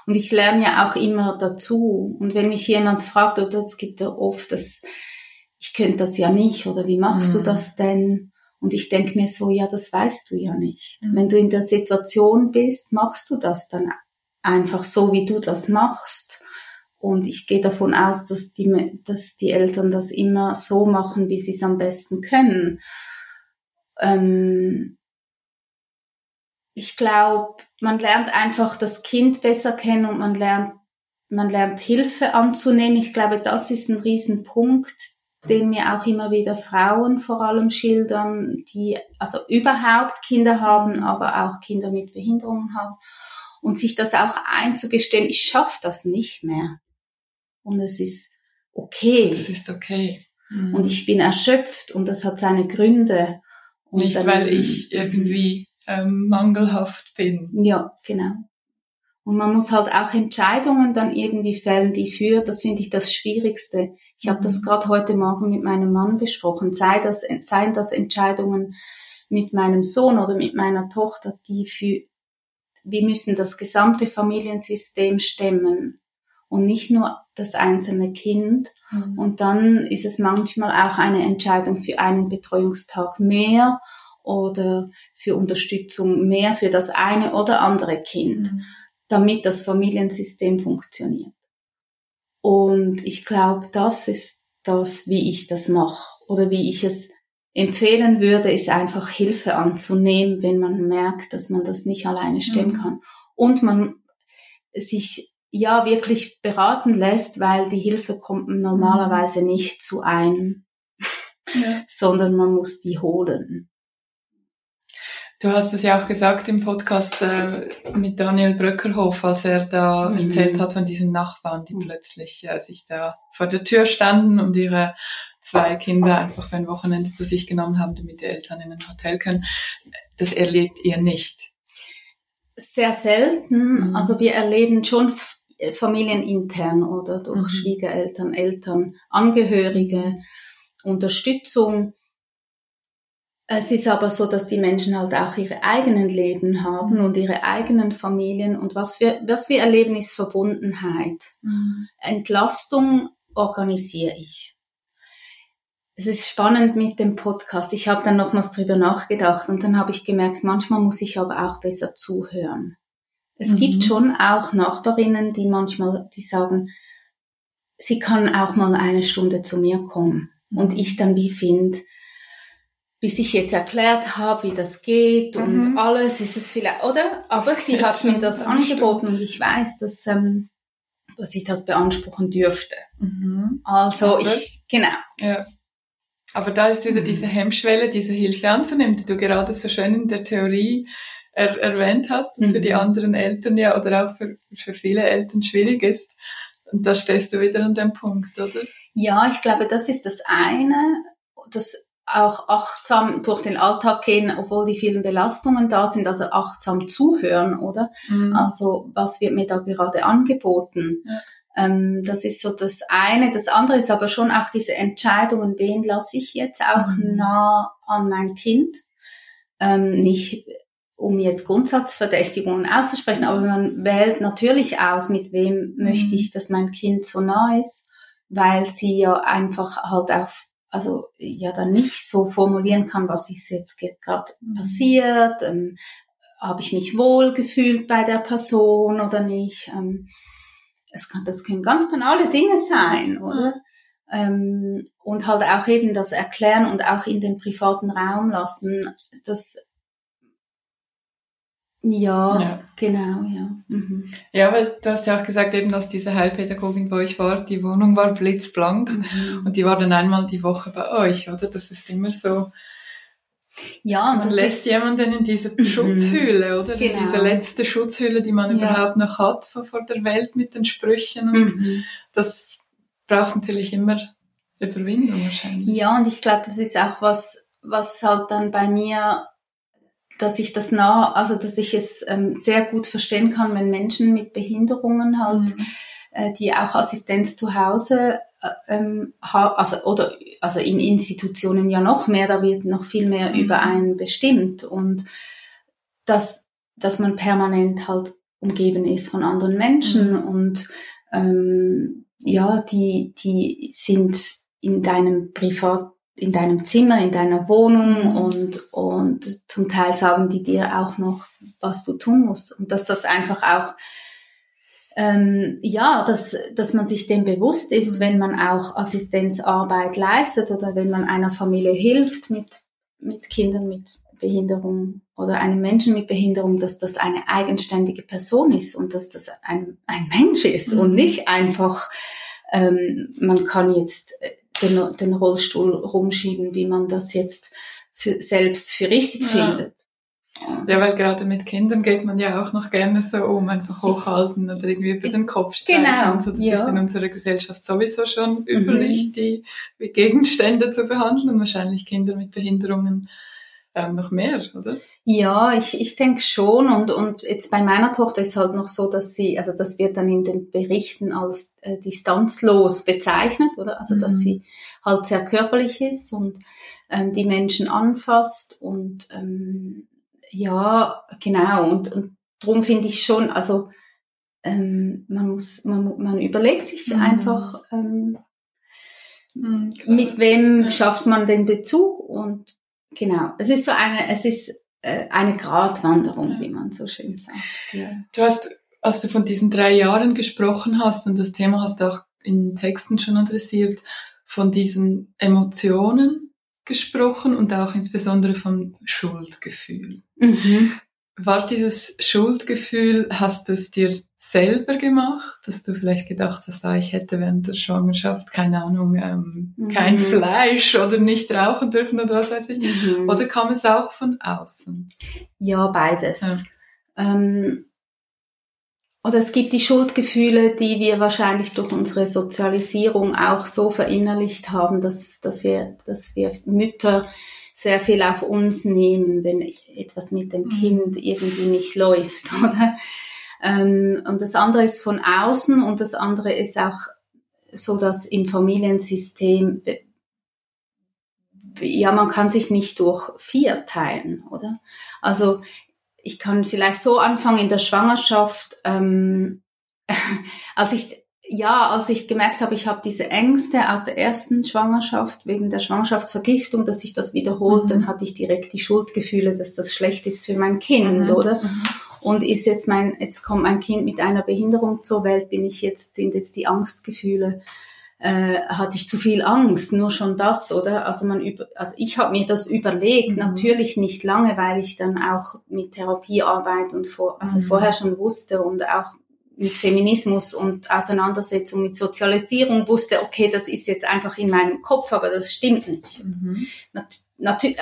Und ich lerne ja auch immer dazu. Und wenn mich jemand fragt, oder es gibt ja oft, dass ich könnte das ja nicht, oder wie machst mhm. du das denn? Und ich denke mir so, ja, das weißt du ja nicht. Mhm. Wenn du in der Situation bist, machst du das dann einfach so, wie du das machst. Und ich gehe davon aus, dass die, dass die Eltern das immer so machen, wie sie es am besten können ähm, ich glaube, man lernt einfach das Kind besser kennen und man lernt, man lernt Hilfe anzunehmen. Ich glaube, das ist ein Riesenpunkt, den mir auch immer wieder Frauen vor allem schildern, die also überhaupt Kinder haben, aber auch Kinder mit Behinderungen haben. Und sich das auch einzugestehen, ich schaffe das nicht mehr. Und es ist okay. Es ist okay. Mhm. Und ich bin erschöpft und das hat seine Gründe. Nicht, dann, weil ich irgendwie ähm, mangelhaft bin. Ja, genau. Und man muss halt auch Entscheidungen dann irgendwie fällen, die für, das finde ich das Schwierigste. Ich mhm. habe das gerade heute Morgen mit meinem Mann besprochen. Sei das, seien das Entscheidungen mit meinem Sohn oder mit meiner Tochter, die für, wir müssen das gesamte Familiensystem stemmen und nicht nur das einzelne Kind. Mhm. Und dann ist es manchmal auch eine Entscheidung für einen Betreuungstag mehr oder für Unterstützung mehr für das eine oder andere Kind, mhm. damit das Familiensystem funktioniert. Und ich glaube, das ist das, wie ich das mache oder wie ich es empfehlen würde, ist einfach Hilfe anzunehmen, wenn man merkt, dass man das nicht alleine stemmen mhm. kann. Und man sich ja wirklich beraten lässt, weil die Hilfe kommt normalerweise mhm. nicht zu einem, ja. sondern man muss die holen. Du hast es ja auch gesagt im Podcast äh, mit Daniel Bröckerhof, als er da mhm. erzählt hat von diesen Nachbarn, die mhm. plötzlich äh, sich da vor der Tür standen und ihre zwei Kinder einfach für ein Wochenende zu sich genommen haben, damit die Eltern in ein Hotel können. Das erlebt ihr nicht. Sehr selten. Mhm. Also wir erleben schon familienintern oder durch mhm. Schwiegereltern, Eltern, Angehörige, Unterstützung. Es ist aber so, dass die Menschen halt auch ihre eigenen Leben haben mhm. und ihre eigenen Familien. Und was wir, was wir erleben, ist Verbundenheit. Mhm. Entlastung organisiere ich. Es ist spannend mit dem Podcast. Ich habe dann nochmals drüber nachgedacht und dann habe ich gemerkt, manchmal muss ich aber auch besser zuhören. Es mhm. gibt schon auch Nachbarinnen, die manchmal, die sagen, sie kann auch mal eine Stunde zu mir kommen. Mhm. Und ich dann wie finde, bis ich jetzt erklärt habe, wie das geht und mhm. alles, ist es vielleicht, oder? Aber das sie hat mir das angeboten und ich weiß, dass, ähm, dass ich das beanspruchen dürfte. Mhm. Also Aber, ich, genau. Ja. Aber da ist wieder diese Hemmschwelle, diese Hilfe anzunehmen, die du gerade so schön in der Theorie er erwähnt hast, dass mhm. für die mhm. anderen Eltern ja oder auch für, für viele Eltern schwierig ist. Und da stehst du wieder an dem Punkt, oder? Ja, ich glaube, das ist das eine, das auch achtsam durch den Alltag gehen, obwohl die vielen Belastungen da sind, also achtsam zuhören, oder? Mhm. Also was wird mir da gerade angeboten? Ja. Ähm, das ist so das eine. Das andere ist aber schon auch diese Entscheidungen, wen lasse ich jetzt auch mhm. nah an mein Kind? Ähm, nicht um jetzt Grundsatzverdächtigungen auszusprechen, aber man wählt natürlich aus, mit wem mhm. möchte ich, dass mein Kind so nah ist, weil sie ja einfach halt auf, also ja dann nicht so formulieren kann, was ist jetzt gerade mhm. passiert, ähm, habe ich mich wohl gefühlt bei der Person oder nicht. Ähm, es kann, das können ganz banale Dinge sein, oder? Ähm, und halt auch eben das Erklären und auch in den privaten Raum lassen, das ja, ja, genau, ja. Mhm. Ja, weil du hast ja auch gesagt, eben, dass diese Heilpädagogin bei euch war, die Wohnung war blitzblank mhm. und die war dann einmal die Woche bei euch, oder? Das ist immer so. Ja, man lässt ist, jemanden in diese mhm. Schutzhülle, oder? Genau. Diese letzte Schutzhülle, die man ja. überhaupt noch hat vor, vor der Welt mit den Sprüchen und mhm. das braucht natürlich immer Überwindung wahrscheinlich. Ja, und ich glaube, das ist auch was, was halt dann bei mir dass ich das nah, also dass ich es ähm, sehr gut verstehen kann, wenn Menschen mit Behinderungen halt, mhm. äh, die auch Assistenz zu Hause äh, ähm, also oder also in Institutionen ja noch mehr, da wird noch viel mehr mhm. über einen bestimmt und dass dass man permanent halt umgeben ist von anderen Menschen mhm. und ähm, ja, die die sind in deinem Privat in deinem Zimmer, in deiner Wohnung und, und zum Teil sagen die dir auch noch, was du tun musst. Und dass das einfach auch, ähm, ja, dass, dass man sich dem bewusst ist, mhm. wenn man auch Assistenzarbeit leistet oder wenn man einer Familie hilft mit, mit Kindern mit Behinderung oder einem Menschen mit Behinderung, dass das eine eigenständige Person ist und dass das ein, ein Mensch ist mhm. und nicht einfach, ähm, man kann jetzt den, den Rollstuhl rumschieben, wie man das jetzt für, selbst für richtig ja. findet. Ja, weil gerade mit Kindern geht man ja auch noch gerne so um, einfach hochhalten oder irgendwie über den Kopf streichen. Genau, so, das ja. ist in unserer Gesellschaft sowieso schon üblich, mhm. die Gegenstände zu behandeln und wahrscheinlich Kinder mit Behinderungen ähm, noch mehr, oder? Ja, ich, ich denke schon. Und, und jetzt bei meiner Tochter ist halt noch so, dass sie, also das wird dann in den Berichten als äh, distanzlos bezeichnet, oder? Also mhm. dass sie halt sehr körperlich ist und ähm, die Menschen anfasst und ähm, ja, genau. Und, und darum finde ich schon, also ähm, man muss, man, man überlegt sich mhm. einfach, ähm, mhm, mit wem schafft man den Bezug und Genau. Es ist so eine, es ist äh, eine Gratwanderung, wie man so schön sagt. Ja. Du hast, als du von diesen drei Jahren gesprochen hast und das Thema hast du auch in Texten schon adressiert, von diesen Emotionen gesprochen und auch insbesondere vom Schuldgefühl. Mhm. War dieses Schuldgefühl, hast du es dir selber gemacht, dass du vielleicht gedacht hast, ah, ich hätte während der Schwangerschaft, keine Ahnung, ähm, mhm. kein Fleisch oder nicht rauchen dürfen oder was weiß ich. Mhm. Oder kam es auch von außen? Ja, beides. Ja. Ähm, oder es gibt die Schuldgefühle, die wir wahrscheinlich durch unsere Sozialisierung auch so verinnerlicht haben, dass, dass, wir, dass wir Mütter sehr viel auf uns nehmen, wenn etwas mit dem mhm. Kind irgendwie nicht läuft, oder? Ähm, und das andere ist von außen und das andere ist auch so, dass im Familiensystem, ja, man kann sich nicht durch vier teilen, oder? Also ich kann vielleicht so anfangen in der Schwangerschaft, ähm, als ich ja, als ich gemerkt habe, ich habe diese Ängste aus der ersten Schwangerschaft wegen der Schwangerschaftsvergiftung, dass sich das wiederholt, mhm. dann hatte ich direkt die Schuldgefühle, dass das schlecht ist für mein Kind, mhm. oder? Mhm. Und ist jetzt mein, jetzt kommt mein Kind mit einer Behinderung zur Welt, bin ich jetzt, sind jetzt die Angstgefühle, äh, hatte ich zu viel Angst, nur schon das, oder? Also man über, also ich habe mir das überlegt, mhm. natürlich nicht lange, weil ich dann auch mit Therapiearbeit und vor, also mhm. vorher schon wusste und auch mit Feminismus und Auseinandersetzung mit Sozialisierung wusste, okay, das ist jetzt einfach in meinem Kopf, aber das stimmt nicht. Mhm. Nat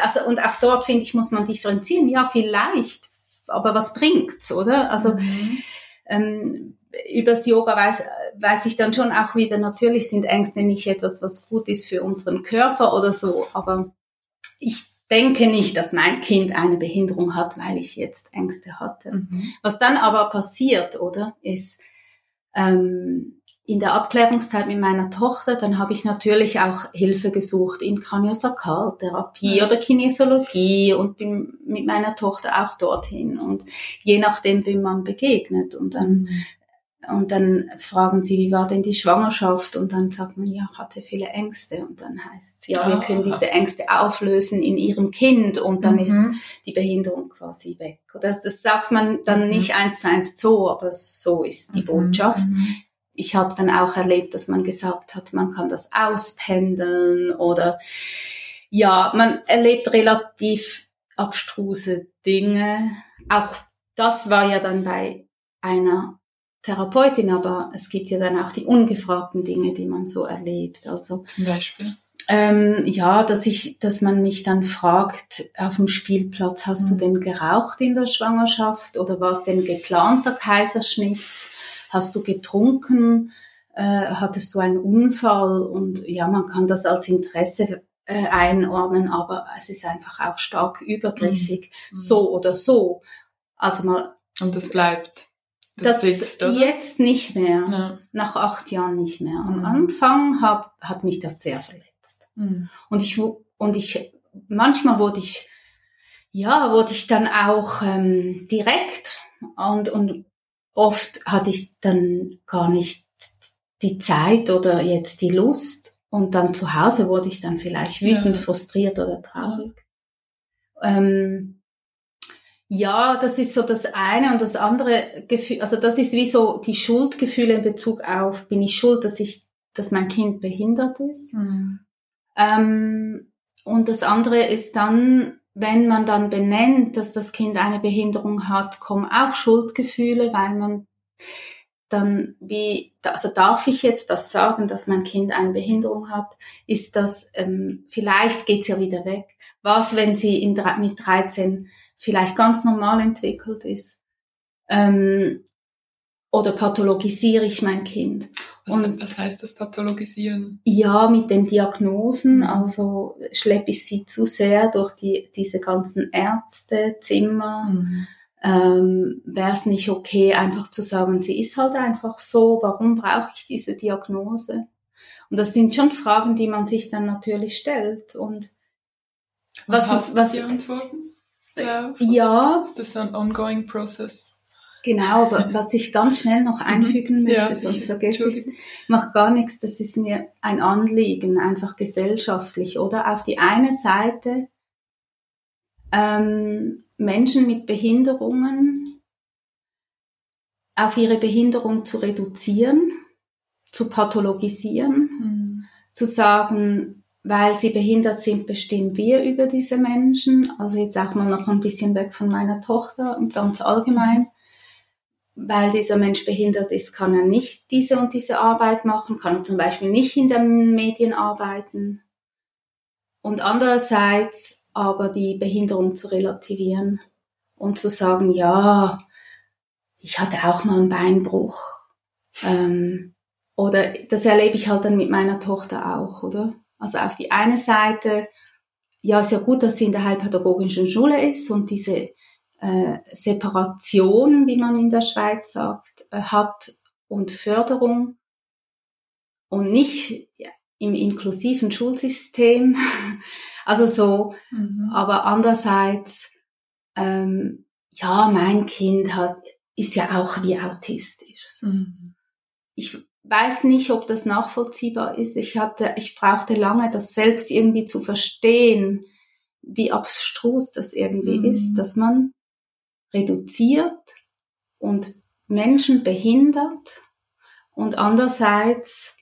also, und auch dort, finde ich, muss man differenzieren. Ja, vielleicht aber was bringt's, oder? Also mhm. ähm, übers Yoga weiß, weiß ich dann schon auch wieder, natürlich sind Ängste nicht etwas, was gut ist für unseren Körper oder so, aber ich denke nicht, dass mein Kind eine Behinderung hat, weil ich jetzt Ängste hatte. Mhm. Was dann aber passiert, oder, ist, ähm, in der Abklärungszeit mit meiner Tochter, dann habe ich natürlich auch Hilfe gesucht in Kraniosakraltherapie oder Kinesiologie und bin mit meiner Tochter auch dorthin und je nachdem, wie man begegnet und dann mhm. Und dann fragen sie, wie war denn die Schwangerschaft? Und dann sagt man, ja, hatte viele Ängste. Und dann heißt es, ja, wir können diese Ängste auflösen in ihrem Kind und dann mhm. ist die Behinderung quasi weg. Das, das sagt man dann mhm. nicht eins zu eins so, aber so ist die mhm. Botschaft. Mhm. Ich habe dann auch erlebt, dass man gesagt hat, man kann das auspendeln oder ja, man erlebt relativ abstruse Dinge. Auch das war ja dann bei einer Therapeutin, aber es gibt ja dann auch die ungefragten Dinge, die man so erlebt. Also zum Beispiel. Ähm, ja, dass ich, dass man mich dann fragt auf dem Spielplatz, hast mhm. du denn geraucht in der Schwangerschaft oder war es denn geplanter Kaiserschnitt? Hast du getrunken? Äh, hattest du einen Unfall? Und ja, man kann das als Interesse äh, einordnen, aber es ist einfach auch stark übergriffig, mhm. so oder so. Also mal. Und das bleibt. Das, das sitzt, oder? jetzt nicht mehr. Ja. Nach acht Jahren nicht mehr. Am mhm. Anfang hab, hat mich das sehr verletzt. Mhm. Und ich, und ich, manchmal wurde ich, ja, wurde ich dann auch ähm, direkt und, und oft hatte ich dann gar nicht die Zeit oder jetzt die Lust. Und dann zu Hause wurde ich dann vielleicht wütend, ja. frustriert oder traurig. Ähm, ja, das ist so das eine und das andere Gefühl, also das ist wie so die Schuldgefühle in Bezug auf, bin ich schuld, dass ich, dass mein Kind behindert ist? Mhm. Ähm, und das andere ist dann, wenn man dann benennt, dass das Kind eine Behinderung hat, kommen auch Schuldgefühle, weil man dann wie, also darf ich jetzt das sagen, dass mein Kind eine Behinderung hat? Ist das, ähm, vielleicht geht's ja wieder weg. Was, wenn sie in, mit 13 vielleicht ganz normal entwickelt ist. Ähm, oder pathologisiere ich mein Kind? Was, und, was heißt das Pathologisieren? Ja, mit den Diagnosen, also schleppe ich sie zu sehr durch die, diese ganzen Ärztezimmer. Mhm. Ähm, Wäre es nicht okay, einfach zu sagen, sie ist halt einfach so, warum brauche ich diese Diagnose? Und das sind schon Fragen, die man sich dann natürlich stellt. Und, und was, hast was, die Antworten? drauf? Ja. Ist das ein ongoing process? Genau, aber was ich ganz schnell noch mhm. einfügen möchte, ja, sonst vergesse ich es, macht gar nichts, das ist mir ein Anliegen, einfach gesellschaftlich, oder? Auf die eine Seite ähm, Menschen mit Behinderungen auf ihre Behinderung zu reduzieren, zu pathologisieren, mhm. zu sagen, weil sie behindert sind, bestimmen wir über diese Menschen. Also jetzt auch mal noch ein bisschen weg von meiner Tochter und ganz allgemein. Weil dieser Mensch behindert ist, kann er nicht diese und diese Arbeit machen, kann er zum Beispiel nicht in den Medien arbeiten. Und andererseits aber die Behinderung zu relativieren und zu sagen, ja, ich hatte auch mal einen Beinbruch. Ähm, oder das erlebe ich halt dann mit meiner Tochter auch, oder? Also auf die eine Seite, ja, ist ja gut, dass sie in der heilpädagogischen Schule ist und diese äh, Separation, wie man in der Schweiz sagt, äh, hat und Förderung und nicht im inklusiven Schulsystem. also so, mhm. aber andererseits, ähm, ja, mein Kind hat, ist ja auch wie autistisch. Mhm. Ich weiß nicht, ob das nachvollziehbar ist. Ich hatte, ich brauchte lange, das selbst irgendwie zu verstehen, wie abstrus das irgendwie mhm. ist, dass man reduziert und Menschen behindert und andererseits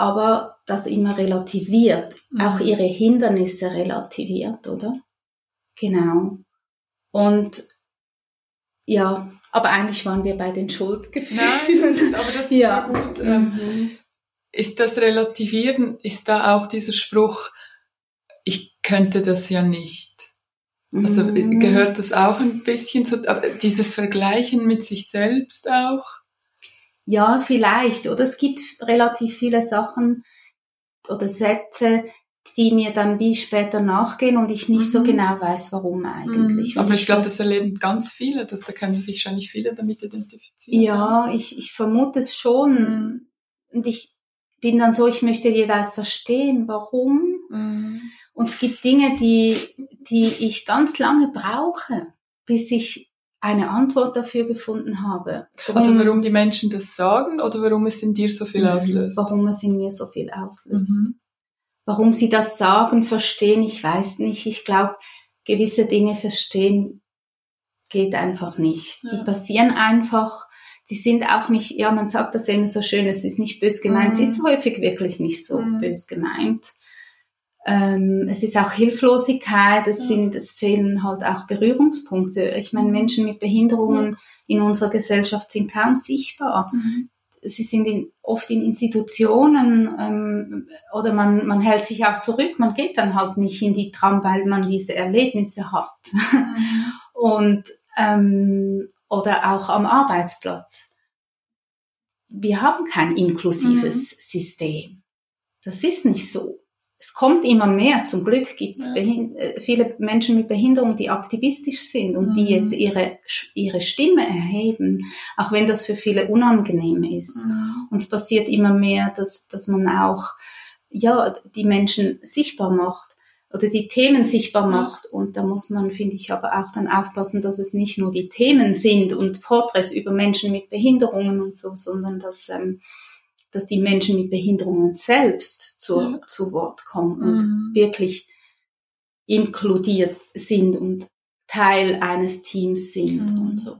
aber das immer relativiert, mhm. auch ihre Hindernisse relativiert, oder? Genau. Und ja, aber eigentlich waren wir bei den Schuldgefühlen. Nein, das ist, aber das ist ja gut. Ähm, mhm. Ist das Relativieren, ist da auch dieser Spruch, ich könnte das ja nicht. Also mhm. gehört das auch ein bisschen zu, dieses Vergleichen mit sich selbst auch? Ja, vielleicht. Oder es gibt relativ viele Sachen oder Sätze, die mir dann wie später nachgehen und ich nicht mhm. so genau weiß, warum eigentlich. Mhm. Aber ich, ich glaube, das erleben ganz viele, da, da können sich wahrscheinlich viele damit identifizieren. Ja, ich, ich vermute es schon. Mhm. Und ich bin dann so, ich möchte jeweils verstehen, warum. Mhm. Und es gibt Dinge, die, die ich ganz lange brauche, bis ich eine Antwort dafür gefunden habe. Drum, also warum die Menschen das sagen oder warum es in dir so viel auslöst? Warum es in mir so viel auslöst. Mhm. Warum sie das sagen, verstehen, ich weiß nicht. Ich glaube, gewisse Dinge verstehen geht einfach nicht. Ja. Die passieren einfach. Die sind auch nicht, ja, man sagt das immer so schön, es ist nicht bös gemeint. Mhm. Es ist häufig wirklich nicht so mhm. bös gemeint. Ähm, es ist auch Hilflosigkeit, es, sind, es fehlen halt auch Berührungspunkte. Ich meine, Menschen mit Behinderungen in unserer Gesellschaft sind kaum sichtbar. Mhm. Sie sind in, oft in Institutionen ähm, oder man, man hält sich auch zurück, man geht dann halt nicht in die Tram, weil man diese Erlebnisse hat. Mhm. Und ähm, oder auch am Arbeitsplatz. Wir haben kein inklusives mhm. System. Das ist nicht so es kommt immer mehr. Zum Glück gibt es ja. Äh, viele Menschen mit Behinderung, die aktivistisch sind und mhm. die jetzt ihre, ihre Stimme erheben, auch wenn das für viele unangenehm ist. Mhm. Und es passiert immer mehr, dass, dass man auch ja, die Menschen sichtbar macht oder die Themen sichtbar macht. Und da muss man, finde ich, aber auch dann aufpassen, dass es nicht nur die Themen sind und Porträts über Menschen mit Behinderungen und so, sondern dass ähm, dass die Menschen mit Behinderungen selbst zu, ja. zu Wort kommen und mhm. wirklich inkludiert sind und Teil eines Teams sind mhm. und so.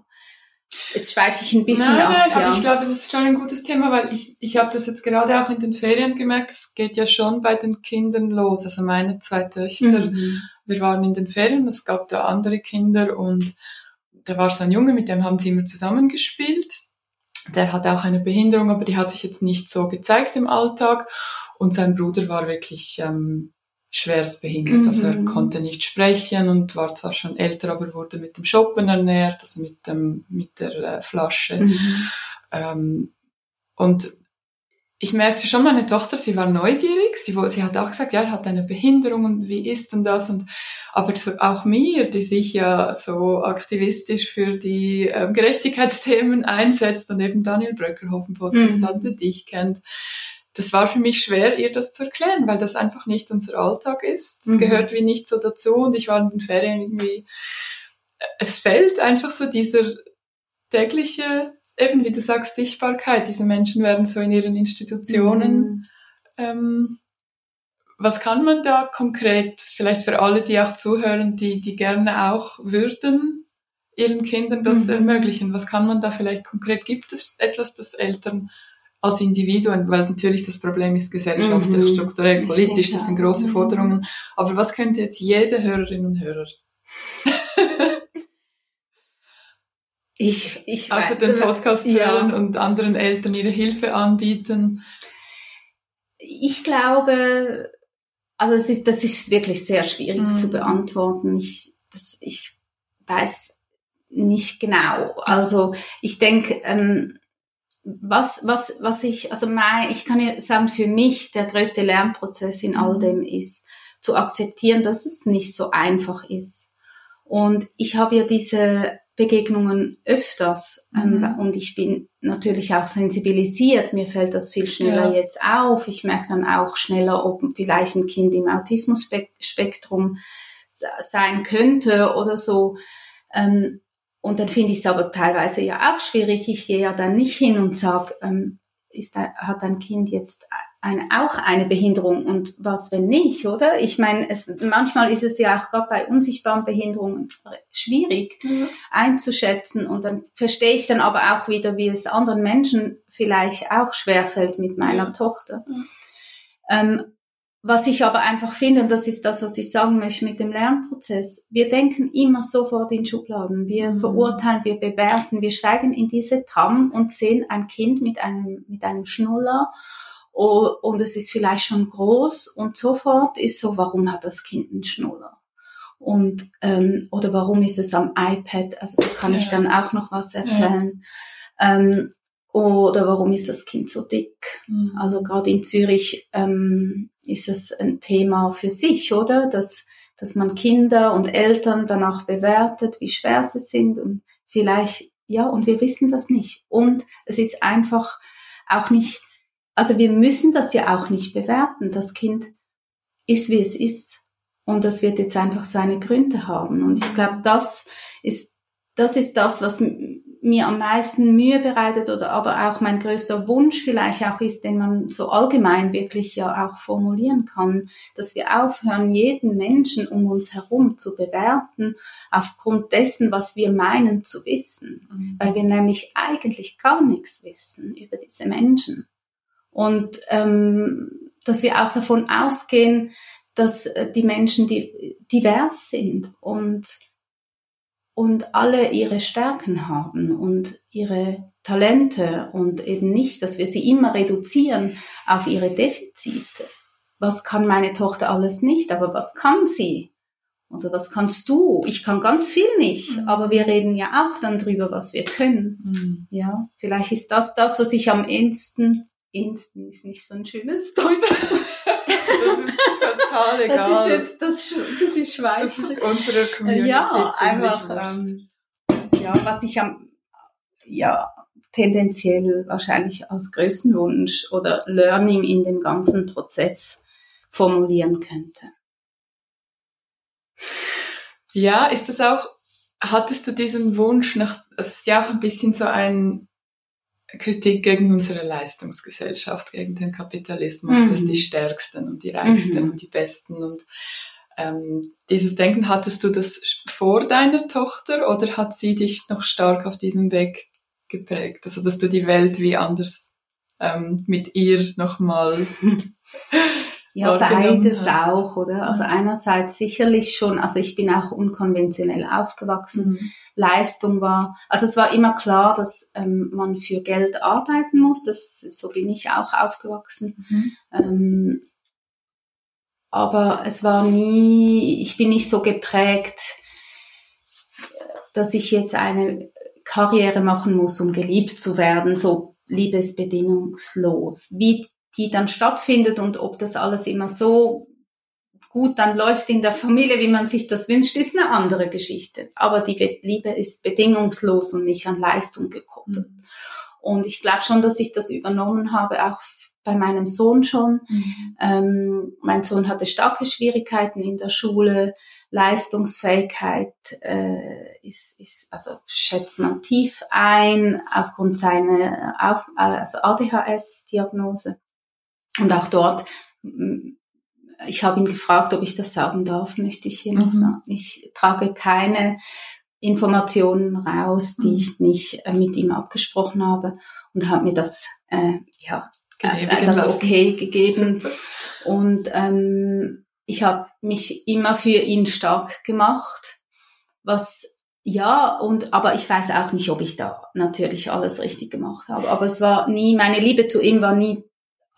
Jetzt schweife ich ein bisschen nein, ab. Nein, ja. aber ich glaube, das ist schon ein gutes Thema, weil ich, ich habe das jetzt gerade auch in den Ferien gemerkt, es geht ja schon bei den Kindern los. Also meine zwei Töchter, mhm. wir waren in den Ferien, es gab da andere Kinder und da war so ein Junge, mit dem haben sie immer zusammengespielt der hat auch eine Behinderung, aber die hat sich jetzt nicht so gezeigt im Alltag. Und sein Bruder war wirklich ähm, schwerst behindert. Mhm. Also er mhm. konnte nicht sprechen und war zwar schon älter, aber wurde mit dem Shoppen ernährt, also mit, dem, mit der äh, Flasche. Mhm. Ähm, und ich merkte schon, meine Tochter, sie war neugierig, sie, sie hat auch gesagt, ja, er hat eine Behinderung und wie ist denn das? Und, aber auch mir, die sich ja so aktivistisch für die ähm, Gerechtigkeitsthemen einsetzt und eben Daniel Bröckerhofen Podcast mhm. hatte, dich kennt, das war für mich schwer, ihr das zu erklären, weil das einfach nicht unser Alltag ist. Das mhm. gehört wie nicht so dazu und ich war in den Ferien irgendwie, es fällt einfach so dieser tägliche eben, wie du sagst, Sichtbarkeit. Diese Menschen werden so in ihren Institutionen. Mhm. Ähm, was kann man da konkret, vielleicht für alle, die auch zuhören, die, die gerne auch würden, ihren Kindern das mhm. ermöglichen? Was kann man da vielleicht konkret? Gibt es etwas, das Eltern als Individuen, weil natürlich das Problem ist gesellschaftlich, mhm. strukturell, politisch, das sind große mhm. Forderungen. Aber was könnte jetzt jede Hörerin und Hörer Ich, ich Außer den Podcast hören ja. und anderen Eltern ihre Hilfe anbieten. Ich glaube, also es ist, das ist wirklich sehr schwierig mhm. zu beantworten. Ich, das, ich weiß nicht genau. Also ich denke, ähm, was, was, was ich, also mein, ich kann ja sagen, für mich der größte Lernprozess in all mhm. dem ist, zu akzeptieren, dass es nicht so einfach ist. Und ich habe ja diese Begegnungen öfters ähm, mhm. und ich bin natürlich auch sensibilisiert. Mir fällt das viel schneller ja. jetzt auf. Ich merke dann auch schneller, ob vielleicht ein Kind im Autismusspektrum sein könnte oder so. Ähm, und dann finde ich es aber teilweise ja auch schwierig. Ich gehe ja dann nicht hin und sage, ähm, ist, hat ein Kind jetzt eine, auch eine Behinderung und was, wenn nicht, oder? Ich meine, es, manchmal ist es ja auch gerade bei unsichtbaren Behinderungen schwierig mhm. einzuschätzen und dann verstehe ich dann aber auch wieder, wie es anderen Menschen vielleicht auch schwerfällt mit meiner ja. Tochter. Mhm. Ähm, was ich aber einfach finde, und das ist das, was ich sagen möchte mit dem Lernprozess, wir denken immer sofort in Schubladen. Wir mhm. verurteilen, wir bewerten, wir steigen in diese Tram und sehen ein Kind mit einem, mit einem Schnuller und es ist vielleicht schon groß und sofort ist so, warum hat das Kind einen Schnuller? Und ähm, oder warum ist es am iPad? Also da kann ja. ich dann auch noch was erzählen. Ja. Ähm, oder warum ist das Kind so dick? Mhm. Also gerade in Zürich ähm, ist es ein Thema für sich, oder? Dass, dass man Kinder und Eltern danach bewertet, wie schwer sie sind und vielleicht, ja, und wir wissen das nicht. Und es ist einfach auch nicht also wir müssen das ja auch nicht bewerten. Das Kind ist, wie es ist. Und das wird jetzt einfach seine Gründe haben. Und ich glaube, das ist das ist das, was mir am meisten Mühe bereitet oder aber auch mein größter Wunsch vielleicht auch ist, den man so allgemein wirklich ja auch formulieren kann, dass wir aufhören, jeden Menschen um uns herum zu bewerten aufgrund dessen, was wir meinen zu wissen, mhm. weil wir nämlich eigentlich gar nichts wissen über diese Menschen. Und ähm, dass wir auch davon ausgehen, dass äh, die Menschen die divers sind und und alle ihre Stärken haben und ihre Talente und eben nicht, dass wir sie immer reduzieren auf ihre Defizite. Was kann meine Tochter alles nicht, aber was kann sie? Oder was kannst du? Ich kann ganz viel nicht, mhm. aber wir reden ja auch dann drüber, was wir können. Mhm. Ja, vielleicht ist das das, was ich am ehesten, ehesten ist nicht so ein schönes Deutsch. das ist total egal. Das ist jetzt das, die Schweiz. Das ist unsere Community. Ja, einfach, ähm, ja, was ich am, ja, tendenziell wahrscheinlich als Größenwunsch oder Learning in dem ganzen Prozess formulieren könnte. Ja, ist das auch, hattest du diesen Wunsch nach, es ist ja auch ein bisschen so ein Kritik gegen unsere Leistungsgesellschaft, gegen den Kapitalismus, mhm. dass die Stärksten und die Reichsten mhm. und die Besten und ähm, dieses Denken, hattest du das vor deiner Tochter oder hat sie dich noch stark auf diesem Weg geprägt? Also, dass du die Welt wie anders ähm, mit ihr nochmal Ja, beides hast. auch, oder? Also einerseits sicherlich schon, also ich bin auch unkonventionell aufgewachsen. Mhm. Leistung war, also es war immer klar, dass ähm, man für Geld arbeiten muss. Das, so bin ich auch aufgewachsen. Mhm. Ähm, aber es war nie, ich bin nicht so geprägt, dass ich jetzt eine Karriere machen muss, um geliebt zu werden, so liebesbedingungslos. Wie die dann stattfindet und ob das alles immer so gut dann läuft in der Familie, wie man sich das wünscht, ist eine andere Geschichte. Aber die Liebe ist bedingungslos und nicht an Leistung gekoppelt. Mhm. Und ich glaube schon, dass ich das übernommen habe, auch bei meinem Sohn schon. Mhm. Ähm, mein Sohn hatte starke Schwierigkeiten in der Schule. Leistungsfähigkeit äh, ist, ist, also schätzt man tief ein aufgrund seiner auf, also ADHS-Diagnose. Und auch dort, mm, ich habe ihn gefragt, ob ich das sagen darf, möchte ich hier noch mhm. sagen. Ich trage keine Informationen raus, die mhm. ich nicht äh, mit ihm abgesprochen habe und hat mir das, äh, ja, äh, das okay gegeben. Super. Und ähm, ich habe mich immer für ihn stark gemacht, was ja, und aber ich weiß auch nicht, ob ich da natürlich alles richtig gemacht habe. Aber es war nie, meine Liebe zu ihm war nie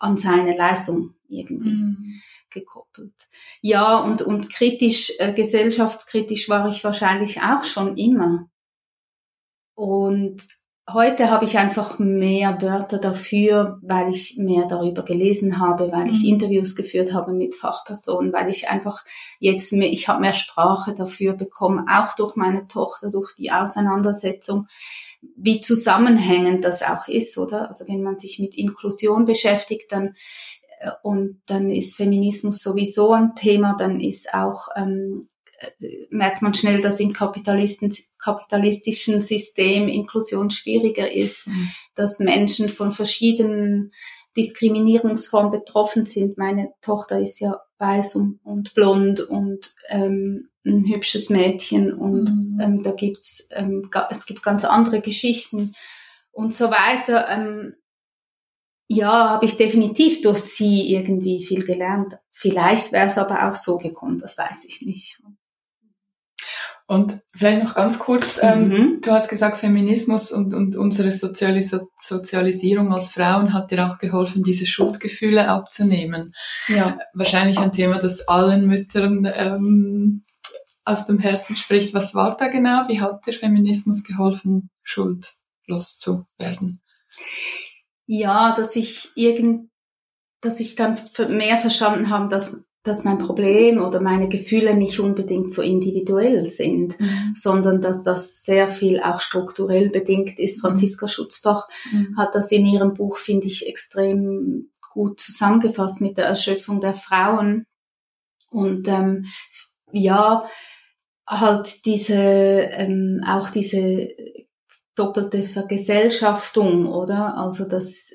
an seine Leistung irgendwie mhm. gekoppelt. Ja, und, und kritisch, äh, gesellschaftskritisch war ich wahrscheinlich auch schon immer. Und heute habe ich einfach mehr Wörter dafür, weil ich mehr darüber gelesen habe, weil ich mhm. Interviews geführt habe mit Fachpersonen, weil ich einfach jetzt mehr, ich habe mehr Sprache dafür bekommen, auch durch meine Tochter, durch die Auseinandersetzung wie zusammenhängend das auch ist, oder? Also wenn man sich mit Inklusion beschäftigt, dann äh, und dann ist Feminismus sowieso ein Thema, dann ist auch ähm, äh, merkt man schnell, dass im kapitalistischen System Inklusion schwieriger ist, mhm. dass Menschen von verschiedenen Diskriminierungsformen betroffen sind. Meine Tochter ist ja weiß und, und blond und ähm, ein hübsches Mädchen und mhm. ähm, da gibt's ähm, es gibt ganz andere Geschichten und so weiter. Ähm, ja, habe ich definitiv durch sie irgendwie viel gelernt. Vielleicht wäre es aber auch so gekommen, das weiß ich nicht. Und vielleicht noch ganz kurz, ähm, mhm. du hast gesagt, Feminismus und, und unsere Sozialis Sozialisierung als Frauen hat dir auch geholfen, diese Schuldgefühle abzunehmen. Ja. Wahrscheinlich ein Thema, das allen Müttern ähm, aus dem Herzen spricht. Was war da genau? Wie hat der Feminismus geholfen, schuldlos zu werden? Ja, dass ich irgend, dass ich dann mehr verstanden habe, dass dass mein Problem oder meine Gefühle nicht unbedingt so individuell sind, mhm. sondern dass das sehr viel auch strukturell bedingt ist. Mhm. Franziska Schutzbach mhm. hat das in ihrem Buch, finde ich, extrem gut zusammengefasst mit der Erschöpfung der Frauen. Und ähm, ja, halt diese, ähm, auch diese doppelte Vergesellschaftung, oder? Also, dass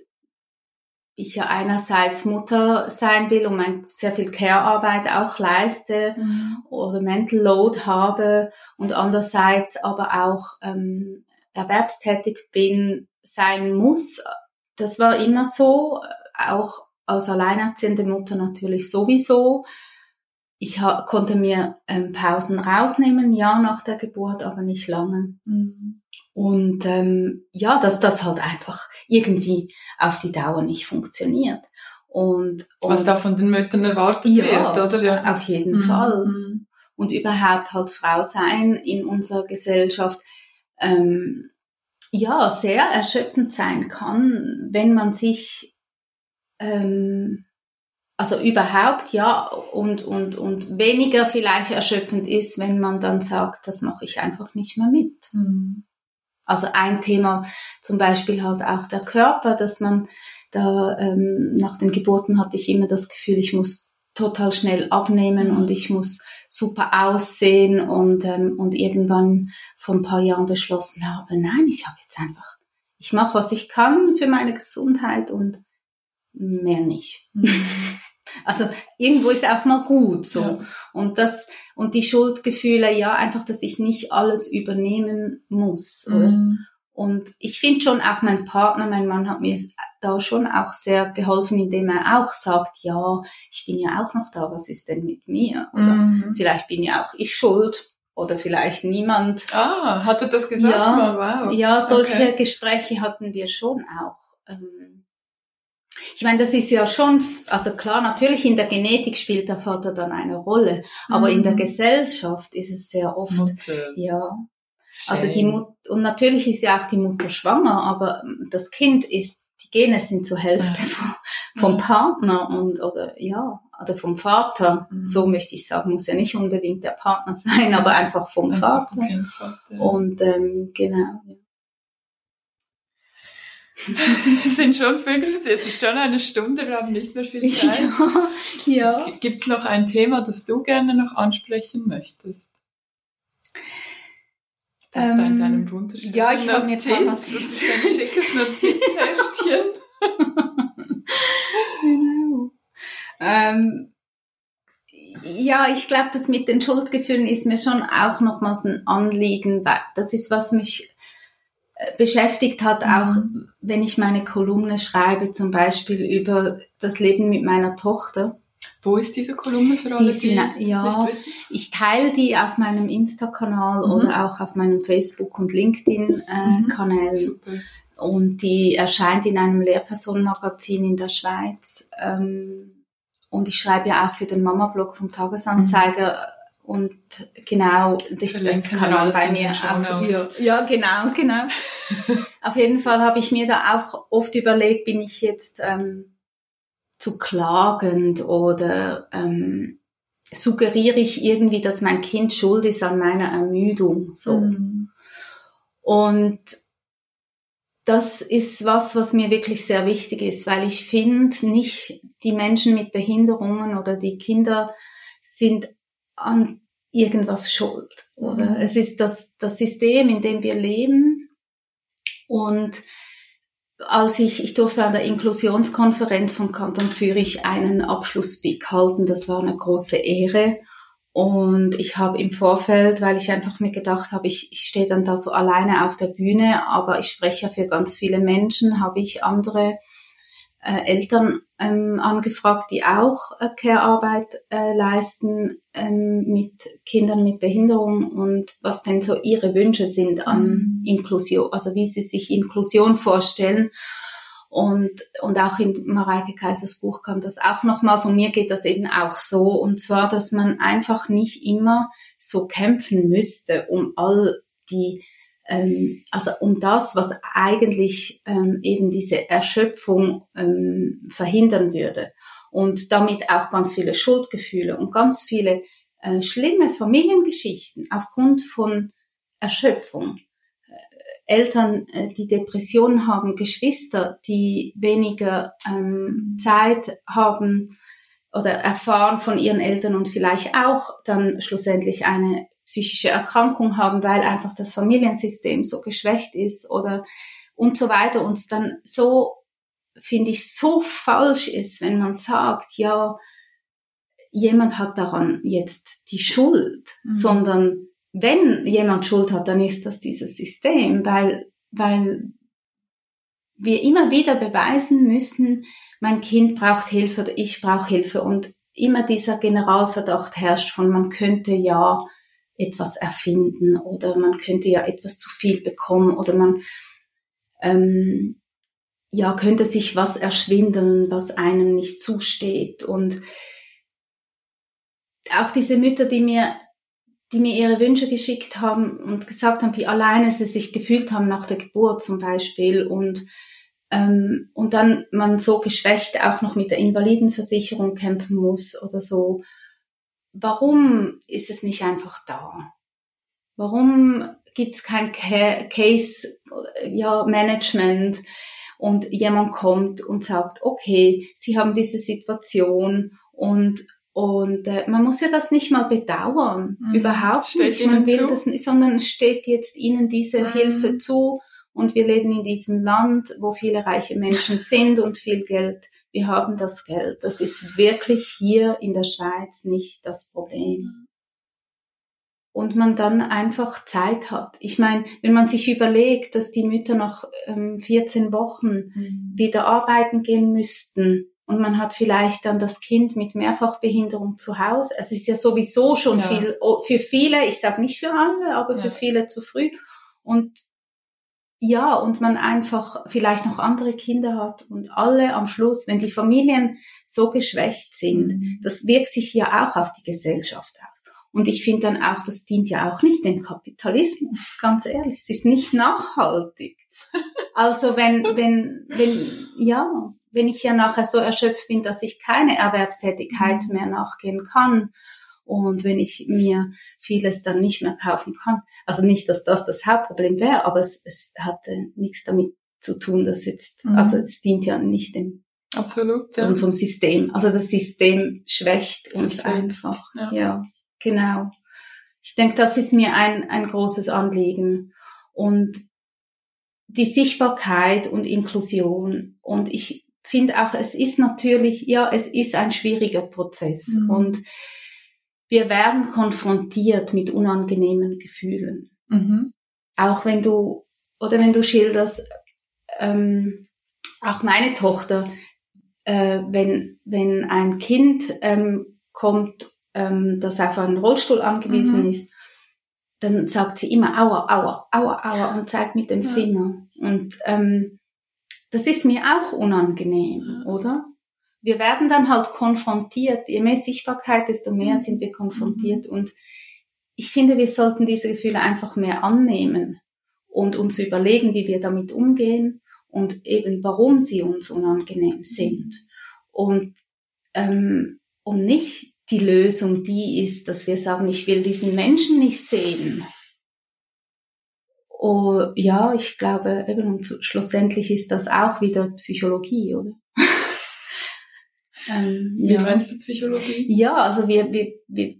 ich ja einerseits Mutter sein will und mein, sehr viel Care-Arbeit auch leiste mhm. oder Mental Load habe und andererseits aber auch ähm, erwerbstätig bin, sein muss. Das war immer so, auch als alleinerziehende Mutter natürlich sowieso. Ich konnte mir ähm, Pausen rausnehmen, ja, nach der Geburt, aber nicht lange. Mhm. Und ähm, ja, dass das halt einfach irgendwie auf die Dauer nicht funktioniert. Und, und was da von den Müttern erwartet ja, wird, oder? Ja, auf jeden mhm. Fall. Mhm. Und überhaupt halt Frau sein in unserer Gesellschaft, ähm, ja, sehr erschöpfend sein kann, wenn man sich ähm, also überhaupt ja und und und weniger vielleicht erschöpfend ist, wenn man dann sagt, das mache ich einfach nicht mehr mit. Mhm. Also ein Thema zum Beispiel halt auch der Körper, dass man da ähm, nach den Geburten hatte ich immer das Gefühl, ich muss total schnell abnehmen und ich muss super aussehen und ähm, und irgendwann vor ein paar Jahren beschlossen habe, nein, ich habe jetzt einfach, ich mache was ich kann für meine Gesundheit und mehr nicht. Mhm. Also irgendwo ist auch mal gut so. Ja. Und das und die Schuldgefühle, ja, einfach, dass ich nicht alles übernehmen muss. Mhm. Und ich finde schon auch mein Partner, mein Mann hat mir da schon auch sehr geholfen, indem er auch sagt, ja, ich bin ja auch noch da, was ist denn mit mir? Oder mhm. vielleicht bin ja auch ich schuld oder vielleicht niemand. Ah, hat er das gesagt? Ja, wow. ja solche okay. Gespräche hatten wir schon auch. Ähm, ich meine, das ist ja schon, also klar, natürlich in der Genetik spielt der Vater dann eine Rolle, aber mhm. in der mhm. Gesellschaft ist es sehr oft, Mutter. ja. Schön. Also die Mutter, und natürlich ist ja auch die Mutter schwanger, aber das Kind ist, die Gene sind zur Hälfte ja. vom, ja. Partner und, oder, ja, oder vom Vater. Mhm. So möchte ich sagen, muss ja nicht unbedingt der Partner sein, aber einfach vom Vater. Und, ähm, genau. Es sind schon 15, es ist schon eine Stunde, wir haben nicht mehr viel Zeit. Ja. ja. Gibt es noch ein Thema, das du gerne noch ansprechen möchtest? Das ähm, da in deinem wunderschönen Ja, ich habe mir jetzt ein schickes Notizheftchen. genau. Ähm, ja, ich glaube, das mit den Schuldgefühlen ist mir schon auch nochmals ein Anliegen, weil das ist, was mich beschäftigt hat, auch mhm. wenn ich meine Kolumne schreibe, zum Beispiel über das Leben mit meiner Tochter. Wo ist diese Kolumne für alle, die, die ja, Ich teile die auf meinem Insta-Kanal mhm. oder auch auf meinem Facebook- und LinkedIn-Kanal. Mhm. Und die erscheint in einem Lehrpersonenmagazin in der Schweiz. Ähm, und ich schreibe ja auch für den Mama-Blog vom Tagesanzeiger und genau, das, das kann man bei mir auch. Ja, ja, genau, genau. Auf jeden Fall habe ich mir da auch oft überlegt, bin ich jetzt ähm, zu klagend oder ähm, suggeriere ich irgendwie, dass mein Kind schuld ist an meiner Ermüdung. So. Mhm. Und das ist was, was mir wirklich sehr wichtig ist, weil ich finde, nicht die Menschen mit Behinderungen oder die Kinder sind an irgendwas schuld. Oder? Mhm. Es ist das, das System, in dem wir leben. Und als ich, ich durfte an der Inklusionskonferenz vom Kanton Zürich einen Abschlussspeak halten, das war eine große Ehre. Und ich habe im Vorfeld, weil ich einfach mir gedacht habe, ich, ich stehe dann da so alleine auf der Bühne, aber ich spreche ja für ganz viele Menschen, habe ich andere äh, Eltern ähm, angefragt, die auch äh, Care-Arbeit äh, leisten ähm, mit Kindern mit Behinderung und was denn so ihre Wünsche sind an mhm. Inklusion, also wie sie sich Inklusion vorstellen. Und, und auch in Mareike Kaisers Buch kam das auch nochmals und mir geht das eben auch so. Und zwar, dass man einfach nicht immer so kämpfen müsste, um all die ähm, also um das, was eigentlich ähm, eben diese Erschöpfung ähm, verhindern würde und damit auch ganz viele Schuldgefühle und ganz viele äh, schlimme Familiengeschichten aufgrund von Erschöpfung. Äh, Eltern, äh, die Depressionen haben, Geschwister, die weniger ähm, Zeit haben oder erfahren von ihren Eltern und vielleicht auch dann schlussendlich eine psychische Erkrankung haben, weil einfach das Familiensystem so geschwächt ist oder und so weiter. Und es dann so, finde ich, so falsch ist, wenn man sagt, ja, jemand hat daran jetzt die Schuld, mhm. sondern wenn jemand Schuld hat, dann ist das dieses System, weil, weil wir immer wieder beweisen müssen, mein Kind braucht Hilfe oder ich brauche Hilfe und immer dieser Generalverdacht herrscht von man könnte ja etwas erfinden oder man könnte ja etwas zu viel bekommen oder man ähm, ja könnte sich was erschwindeln, was einem nicht zusteht und auch diese Mütter, die mir die mir ihre Wünsche geschickt haben und gesagt haben, wie alleine sie sich gefühlt haben nach der Geburt zum Beispiel und ähm, und dann man so geschwächt auch noch mit der Invalidenversicherung kämpfen muss oder so. Warum ist es nicht einfach da? Warum gibt es kein Case ja, Management und jemand kommt und sagt, okay, Sie haben diese Situation und und äh, man muss ja das nicht mal bedauern, mhm. überhaupt steht nicht. Man will zu. das, sondern es steht jetzt Ihnen diese mhm. Hilfe zu und wir leben in diesem Land, wo viele reiche Menschen sind und viel Geld. Wir haben das Geld. Das ist wirklich hier in der Schweiz nicht das Problem. Und man dann einfach Zeit hat. Ich meine, wenn man sich überlegt, dass die Mütter nach ähm, 14 Wochen mhm. wieder arbeiten gehen müssten, und man hat vielleicht dann das Kind mit Mehrfachbehinderung zu Hause. Es ist ja sowieso schon ja. viel, für viele, ich sage nicht für alle, aber ja. für viele zu früh. Und ja, und man einfach vielleicht noch andere Kinder hat und alle am Schluss, wenn die Familien so geschwächt sind, mhm. das wirkt sich ja auch auf die Gesellschaft aus. Und ich finde dann auch, das dient ja auch nicht dem Kapitalismus, ganz ehrlich. Es ist nicht nachhaltig. Also wenn, wenn, wenn, ja, wenn ich ja nachher so erschöpft bin, dass ich keine Erwerbstätigkeit mhm. mehr nachgehen kann, und wenn ich mir vieles dann nicht mehr kaufen kann, also nicht, dass das das Hauptproblem wäre, aber es, es hatte nichts damit zu tun, dass jetzt, mhm. also es dient ja nicht dem Absolut, ja. unserem System. Also das System schwächt uns System einfach. Ja. ja, genau. Ich denke, das ist mir ein, ein großes Anliegen. Und die Sichtbarkeit und Inklusion. Und ich finde auch, es ist natürlich, ja, es ist ein schwieriger Prozess. Mhm. Und wir werden konfrontiert mit unangenehmen Gefühlen. Mhm. Auch wenn du, oder wenn du schilderst, ähm, auch meine Tochter, äh, wenn, wenn ein Kind ähm, kommt, ähm, das auf einen Rollstuhl angewiesen mhm. ist, dann sagt sie immer aua, aua, aua, aua und zeigt mit dem ja. Finger. Und ähm, das ist mir auch unangenehm, oder? Wir werden dann halt konfrontiert. Je mehr Sichtbarkeit, desto mehr mhm. sind wir konfrontiert. Mhm. Und ich finde, wir sollten diese Gefühle einfach mehr annehmen und uns überlegen, wie wir damit umgehen und eben warum sie uns unangenehm sind. Und, ähm, und nicht die Lösung, die ist, dass wir sagen, ich will diesen Menschen nicht sehen. Oh, ja, ich glaube, eben, und schlussendlich ist das auch wieder Psychologie, oder? Ähm, Wie ja. meinst du Psychologie? Ja, also wir, wir, wir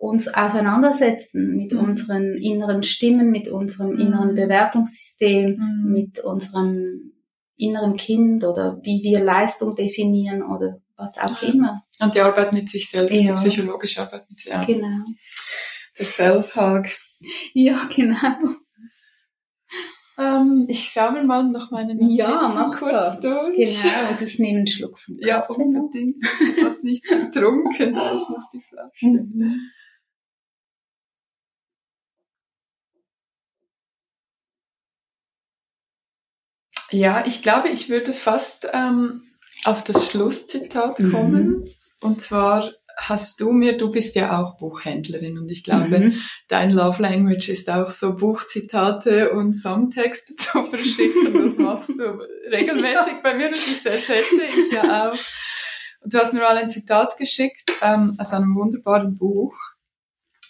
uns auseinandersetzen mit mhm. unseren inneren Stimmen, mit unserem mhm. inneren Bewertungssystem, mhm. mit unserem inneren Kind oder wie wir Leistung definieren oder was auch immer. Und die Arbeit mit sich selbst, ja. die psychologische Arbeit mit sich selbst. Genau. Der Self-Hug. Ja, genau. Ähm, ich schaue mir mal noch meine Notizen ja, mach kurz das. durch. Genau, und ich nehme einen Schluck von Kaffee. Ja, unbedingt. Du hast nicht getrunken, da ist noch die Flasche. Mhm. Ja, ich glaube, ich würde fast ähm, auf das Schlusszitat mhm. kommen. Mhm. Und zwar hast du mir, du bist ja auch Buchhändlerin und ich glaube, mhm. dein Love Language ist auch so Buchzitate und Songtexte zu verschicken. Das machst du regelmäßig bei mir und ich sehr schätze ich ja auch. Und du hast mir mal ein Zitat geschickt ähm, aus einem wunderbaren Buch.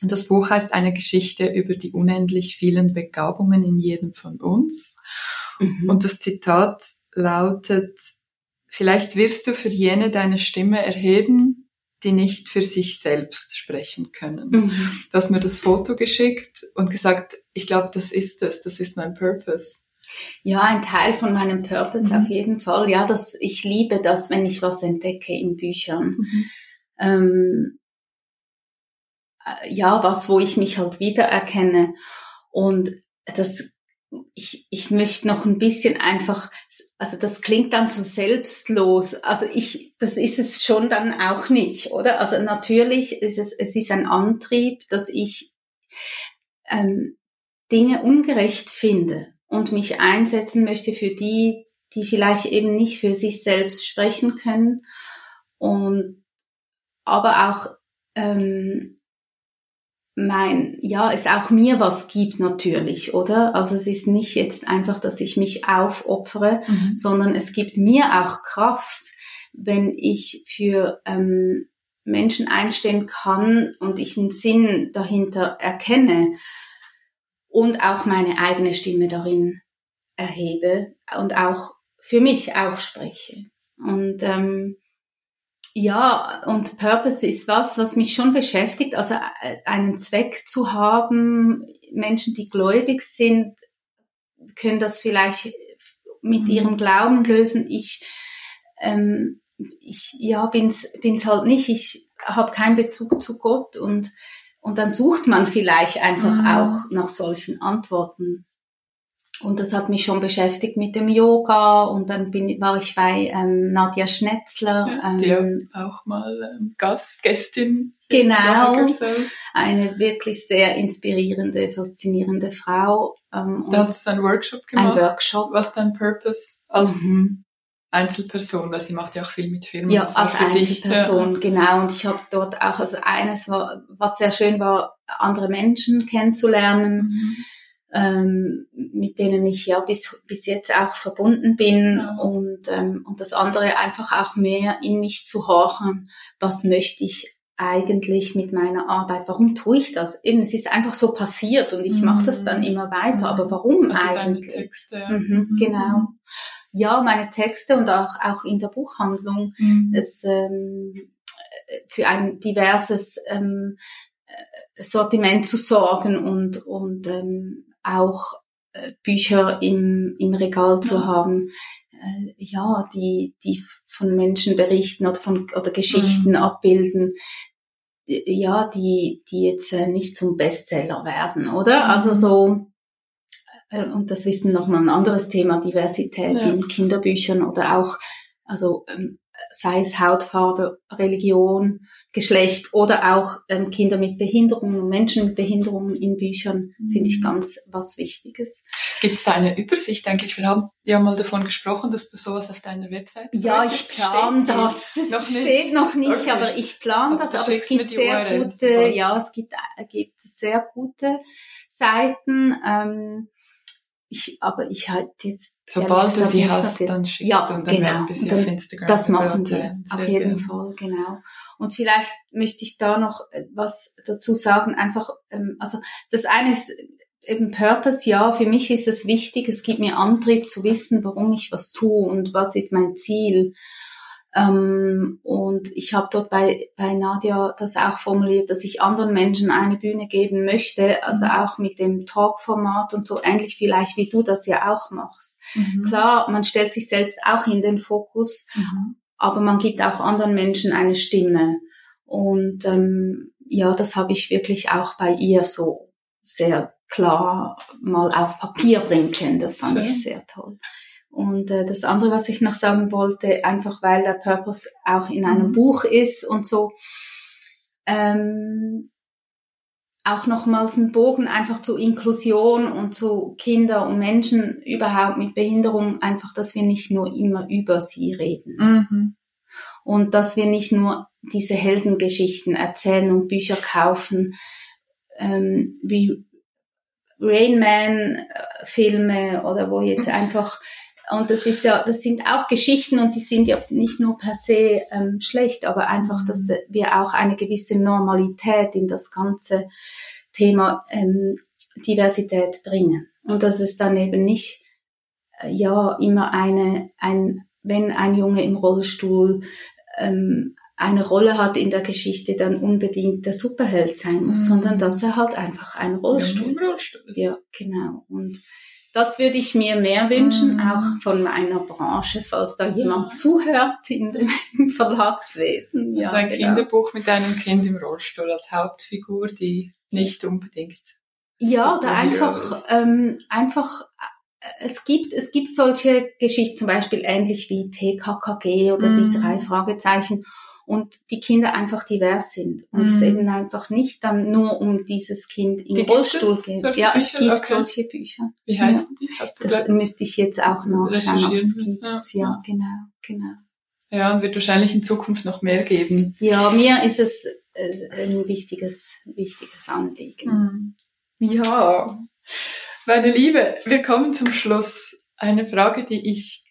Und das Buch heißt eine Geschichte über die unendlich vielen Begabungen in jedem von uns. Mhm. Und das Zitat lautet, vielleicht wirst du für jene deine Stimme erheben, die nicht für sich selbst sprechen können. Mhm. Du hast mir das Foto geschickt und gesagt, ich glaube, das ist es, das ist mein Purpose. Ja, ein Teil von meinem Purpose mhm. auf jeden Fall. Ja, dass ich liebe das, wenn ich was entdecke in Büchern. Mhm. Ähm, äh, ja, was, wo ich mich halt wiedererkenne. Und das, ich, ich möchte noch ein bisschen einfach, also das klingt dann so selbstlos. Also ich, das ist es schon dann auch nicht, oder? Also natürlich ist es, es ist ein Antrieb, dass ich ähm, Dinge ungerecht finde und mich einsetzen möchte für die, die vielleicht eben nicht für sich selbst sprechen können und aber auch ähm, mein, ja, es auch mir was gibt natürlich, oder? Also es ist nicht jetzt einfach, dass ich mich aufopfere, mhm. sondern es gibt mir auch Kraft, wenn ich für ähm, Menschen einstehen kann und ich einen Sinn dahinter erkenne und auch meine eigene Stimme darin erhebe und auch für mich auch spreche. Und ähm, ja, und Purpose ist was, was mich schon beschäftigt, also äh, einen Zweck zu haben. Menschen, die gläubig sind, können das vielleicht mit mhm. ihrem Glauben lösen. Ich, ähm, ich ja, bin's, bin's halt nicht. Ich habe keinen Bezug zu Gott und und dann sucht man vielleicht einfach mhm. auch nach solchen Antworten. Und das hat mich schon beschäftigt mit dem Yoga und dann bin, war ich bei ähm, Nadja Schnetzler. Ja, ähm, auch mal ähm, Gast, Gästin. Genau, eine wirklich sehr inspirierende, faszinierende Frau. Ähm, da hast du einen Workshop gemacht. Ein Workshop. Was dein Purpose als mhm. Einzelperson, weil sie macht ja auch viel mit Firmen. Ja, als Einzelperson, dich, ja. genau. Und ich habe dort auch, also eines war, was sehr schön war, andere Menschen kennenzulernen, mhm. Ähm, mit denen ich ja bis, bis jetzt auch verbunden bin ja. und, ähm, und das andere einfach auch mehr in mich zu horchen, was möchte ich eigentlich mit meiner Arbeit? Warum tue ich das? Eben, es ist einfach so passiert und ich mhm. mache das dann immer weiter. Mhm. Aber warum also eigentlich? Texte, ja. Mhm, mhm, genau ja, meine Texte und auch, auch in der Buchhandlung mhm. es, ähm, für ein diverses ähm, Sortiment zu sorgen und, und ähm, auch äh, Bücher im, im Regal zu ja. haben, äh, ja, die, die von Menschen berichten oder von oder Geschichten mhm. abbilden, ja, die, die jetzt äh, nicht zum Bestseller werden, oder? Also mhm. so äh, und das ist nochmal ein anderes Thema, Diversität ja. in Kinderbüchern oder auch, also ähm, sei es Hautfarbe, Religion, Geschlecht oder auch ähm, Kinder mit Behinderungen und Menschen mit Behinderungen in Büchern, mhm. finde ich mhm. ganz was Wichtiges. Gibt es da eine Übersicht eigentlich? Wir haben ja mal davon gesprochen, dass du sowas auf deiner Webseite Ja, ich plane das. Es noch steht nicht? noch nicht, okay. aber ich plane das. Aber es gibt sehr gute, ja, es gibt, äh, gibt sehr gute Seiten. Ähm, ich, aber ich halt jetzt. Sobald du sie hast, dann schickst ja, du und dann genau. werden wir sie auf Instagram. Das machen wir, auf jeden. Fall, genau. Und vielleicht möchte ich da noch äh, was dazu sagen, einfach, ähm, also das eine ist eben Purpose, ja, für mich ist es wichtig, es gibt mir Antrieb zu wissen, warum ich was tue und was ist mein Ziel. Ähm, und ich habe dort bei, bei Nadia das auch formuliert, dass ich anderen Menschen eine Bühne geben möchte, also mhm. auch mit dem Talk-Format und so, ähnlich vielleicht wie du das ja auch machst. Mhm. Klar, man stellt sich selbst auch in den Fokus, mhm. aber man gibt auch anderen Menschen eine Stimme. Und ähm, ja, das habe ich wirklich auch bei ihr so sehr klar mal auf Papier bringen können. Das fand Schön. ich sehr toll. Und äh, das andere, was ich noch sagen wollte, einfach weil der Purpose auch in einem mhm. Buch ist und so, ähm, auch nochmals ein Bogen einfach zu Inklusion und zu Kinder und Menschen überhaupt mit Behinderung, einfach, dass wir nicht nur immer über sie reden. Mhm. Und dass wir nicht nur diese Heldengeschichten erzählen und Bücher kaufen, ähm, wie Rain Man äh, Filme oder wo jetzt einfach und das ist ja, das sind auch Geschichten und die sind ja nicht nur per se ähm, schlecht, aber einfach, dass mhm. wir auch eine gewisse Normalität in das ganze Thema ähm, Diversität bringen. Und dass es dann eben nicht, äh, ja, immer eine, ein, wenn ein Junge im Rollstuhl ähm, eine Rolle hat in der Geschichte, dann unbedingt der Superheld sein muss, mhm. sondern dass er halt einfach ein Rollstuhl, ja, Rollstuhl ist. Ja, genau. Und das würde ich mir mehr wünschen, mhm. auch von meiner Branche, falls da jemand zuhört in dem, im Verlagswesen. Ja, also ein genau. Kinderbuch mit einem Kind im Rollstuhl als Hauptfigur, die nicht unbedingt. Ja, oder einfach, ähm, einfach es gibt, es gibt solche Geschichten, zum Beispiel ähnlich wie TKKG oder mm. die mhm. drei Fragezeichen und die Kinder einfach divers sind und mm. es mhm. eben einfach nicht dann nur um dieses Kind im die Rollstuhl geht. Ja, Bücher? es gibt okay. solche Bücher. Wie heißen die? Hast du das müsste ich jetzt auch nachschauen, ob es gibt. Ja. ja, genau, genau. Ja, und wird wahrscheinlich in Zukunft noch mehr geben. Ja, mir ist es äh, ein wichtiges, wichtiges Anliegen. Mm. Ja. Meine Liebe, wir kommen zum Schluss. Eine Frage, die ich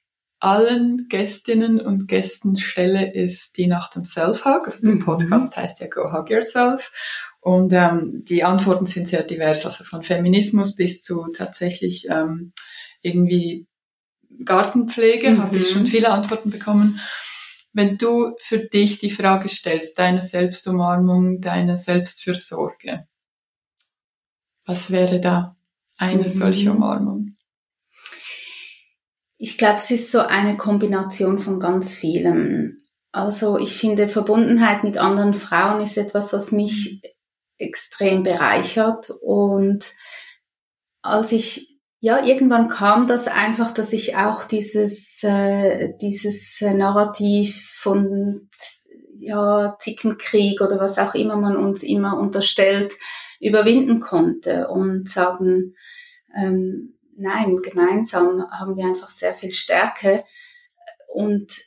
allen Gästinnen und Gästen stelle, ist die nach dem Self-Hug. Also der mhm. Podcast heißt ja Go Hug Yourself. Und ähm, die Antworten sind sehr divers, also von Feminismus bis zu tatsächlich ähm, irgendwie Gartenpflege, mhm. habe ich schon viele Antworten bekommen. Wenn du für dich die Frage stellst, deine Selbstumarmung, deine Selbstfürsorge, was wäre da eine mhm. solche Umarmung? Ich glaube, es ist so eine Kombination von ganz vielem. Also ich finde, Verbundenheit mit anderen Frauen ist etwas, was mich extrem bereichert. Und als ich, ja, irgendwann kam das einfach, dass ich auch dieses, äh, dieses Narrativ von, ja, Zickenkrieg oder was auch immer man uns immer unterstellt, überwinden konnte und sagen, ähm, nein, gemeinsam haben wir einfach sehr viel Stärke und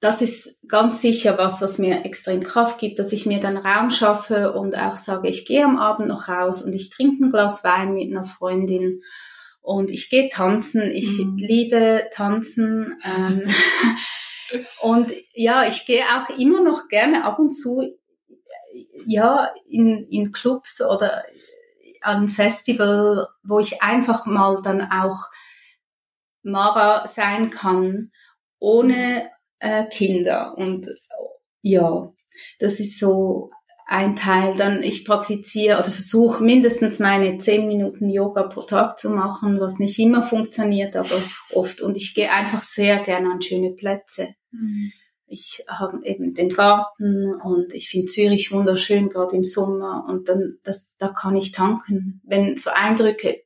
das ist ganz sicher was, was mir extrem Kraft gibt, dass ich mir dann Raum schaffe und auch sage, ich gehe am Abend noch raus und ich trinke ein Glas Wein mit einer Freundin und ich gehe tanzen. Ich mhm. liebe tanzen. Ähm, und ja, ich gehe auch immer noch gerne ab und zu ja, in, in Clubs oder an Festival, wo ich einfach mal dann auch Mara sein kann, ohne äh, Kinder. Und ja, das ist so ein Teil. Dann ich praktiziere oder versuche mindestens meine zehn Minuten Yoga pro Tag zu machen, was nicht immer funktioniert, aber oft. Und ich gehe einfach sehr gerne an schöne Plätze. Mhm. Ich habe eben den Garten und ich finde Zürich wunderschön, gerade im Sommer. Und dann, das, da kann ich tanken. Wenn so Eindrücke,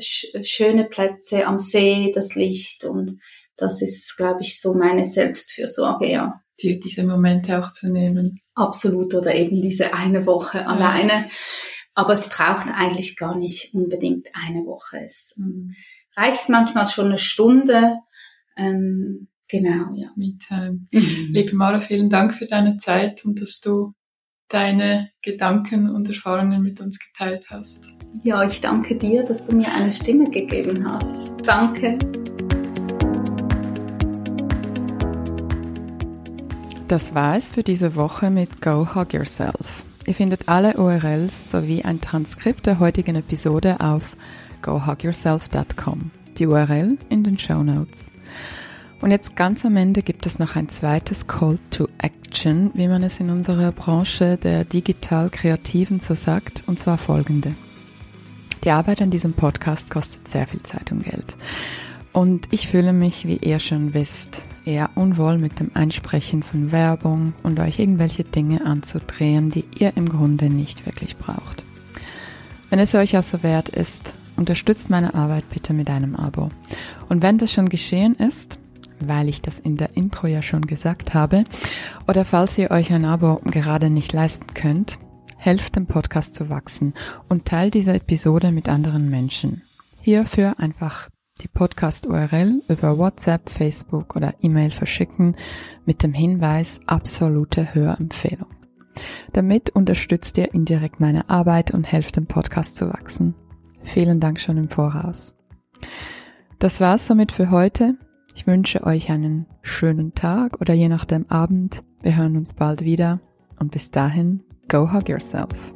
sch schöne Plätze am See, das Licht und das ist, glaube ich, so meine Selbstfürsorge, ja. Dir diese Momente auch zu nehmen. Absolut, oder eben diese eine Woche ja. alleine. Aber es braucht eigentlich gar nicht unbedingt eine Woche. Es mhm. reicht manchmal schon eine Stunde. Ähm, Genau, ja. Mitteilen. Mhm. Liebe Mara, vielen Dank für deine Zeit und dass du deine Gedanken und Erfahrungen mit uns geteilt hast. Ja, ich danke dir, dass du mir eine Stimme gegeben hast. Danke. Das war es für diese Woche mit Go Hug Yourself. Ihr findet alle URLs sowie ein Transkript der heutigen Episode auf gohugyourself.com. Die URL in den Show Notes. Und jetzt ganz am Ende gibt es noch ein zweites Call to Action, wie man es in unserer Branche der digital-kreativen so sagt, und zwar folgende. Die Arbeit an diesem Podcast kostet sehr viel Zeit und Geld. Und ich fühle mich, wie ihr schon wisst, eher unwohl mit dem Einsprechen von Werbung und euch irgendwelche Dinge anzudrehen, die ihr im Grunde nicht wirklich braucht. Wenn es euch also wert ist, unterstützt meine Arbeit bitte mit einem Abo. Und wenn das schon geschehen ist, weil ich das in der Intro ja schon gesagt habe. Oder falls ihr euch ein Abo gerade nicht leisten könnt, helft dem Podcast zu wachsen und teilt diese Episode mit anderen Menschen. Hierfür einfach die Podcast-URL über WhatsApp, Facebook oder E-Mail verschicken mit dem Hinweis absolute Hörempfehlung. Damit unterstützt ihr indirekt meine Arbeit und helft dem Podcast zu wachsen. Vielen Dank schon im Voraus. Das war's somit für heute. Ich wünsche euch einen schönen Tag oder je nachdem Abend. Wir hören uns bald wieder und bis dahin, go hug yourself.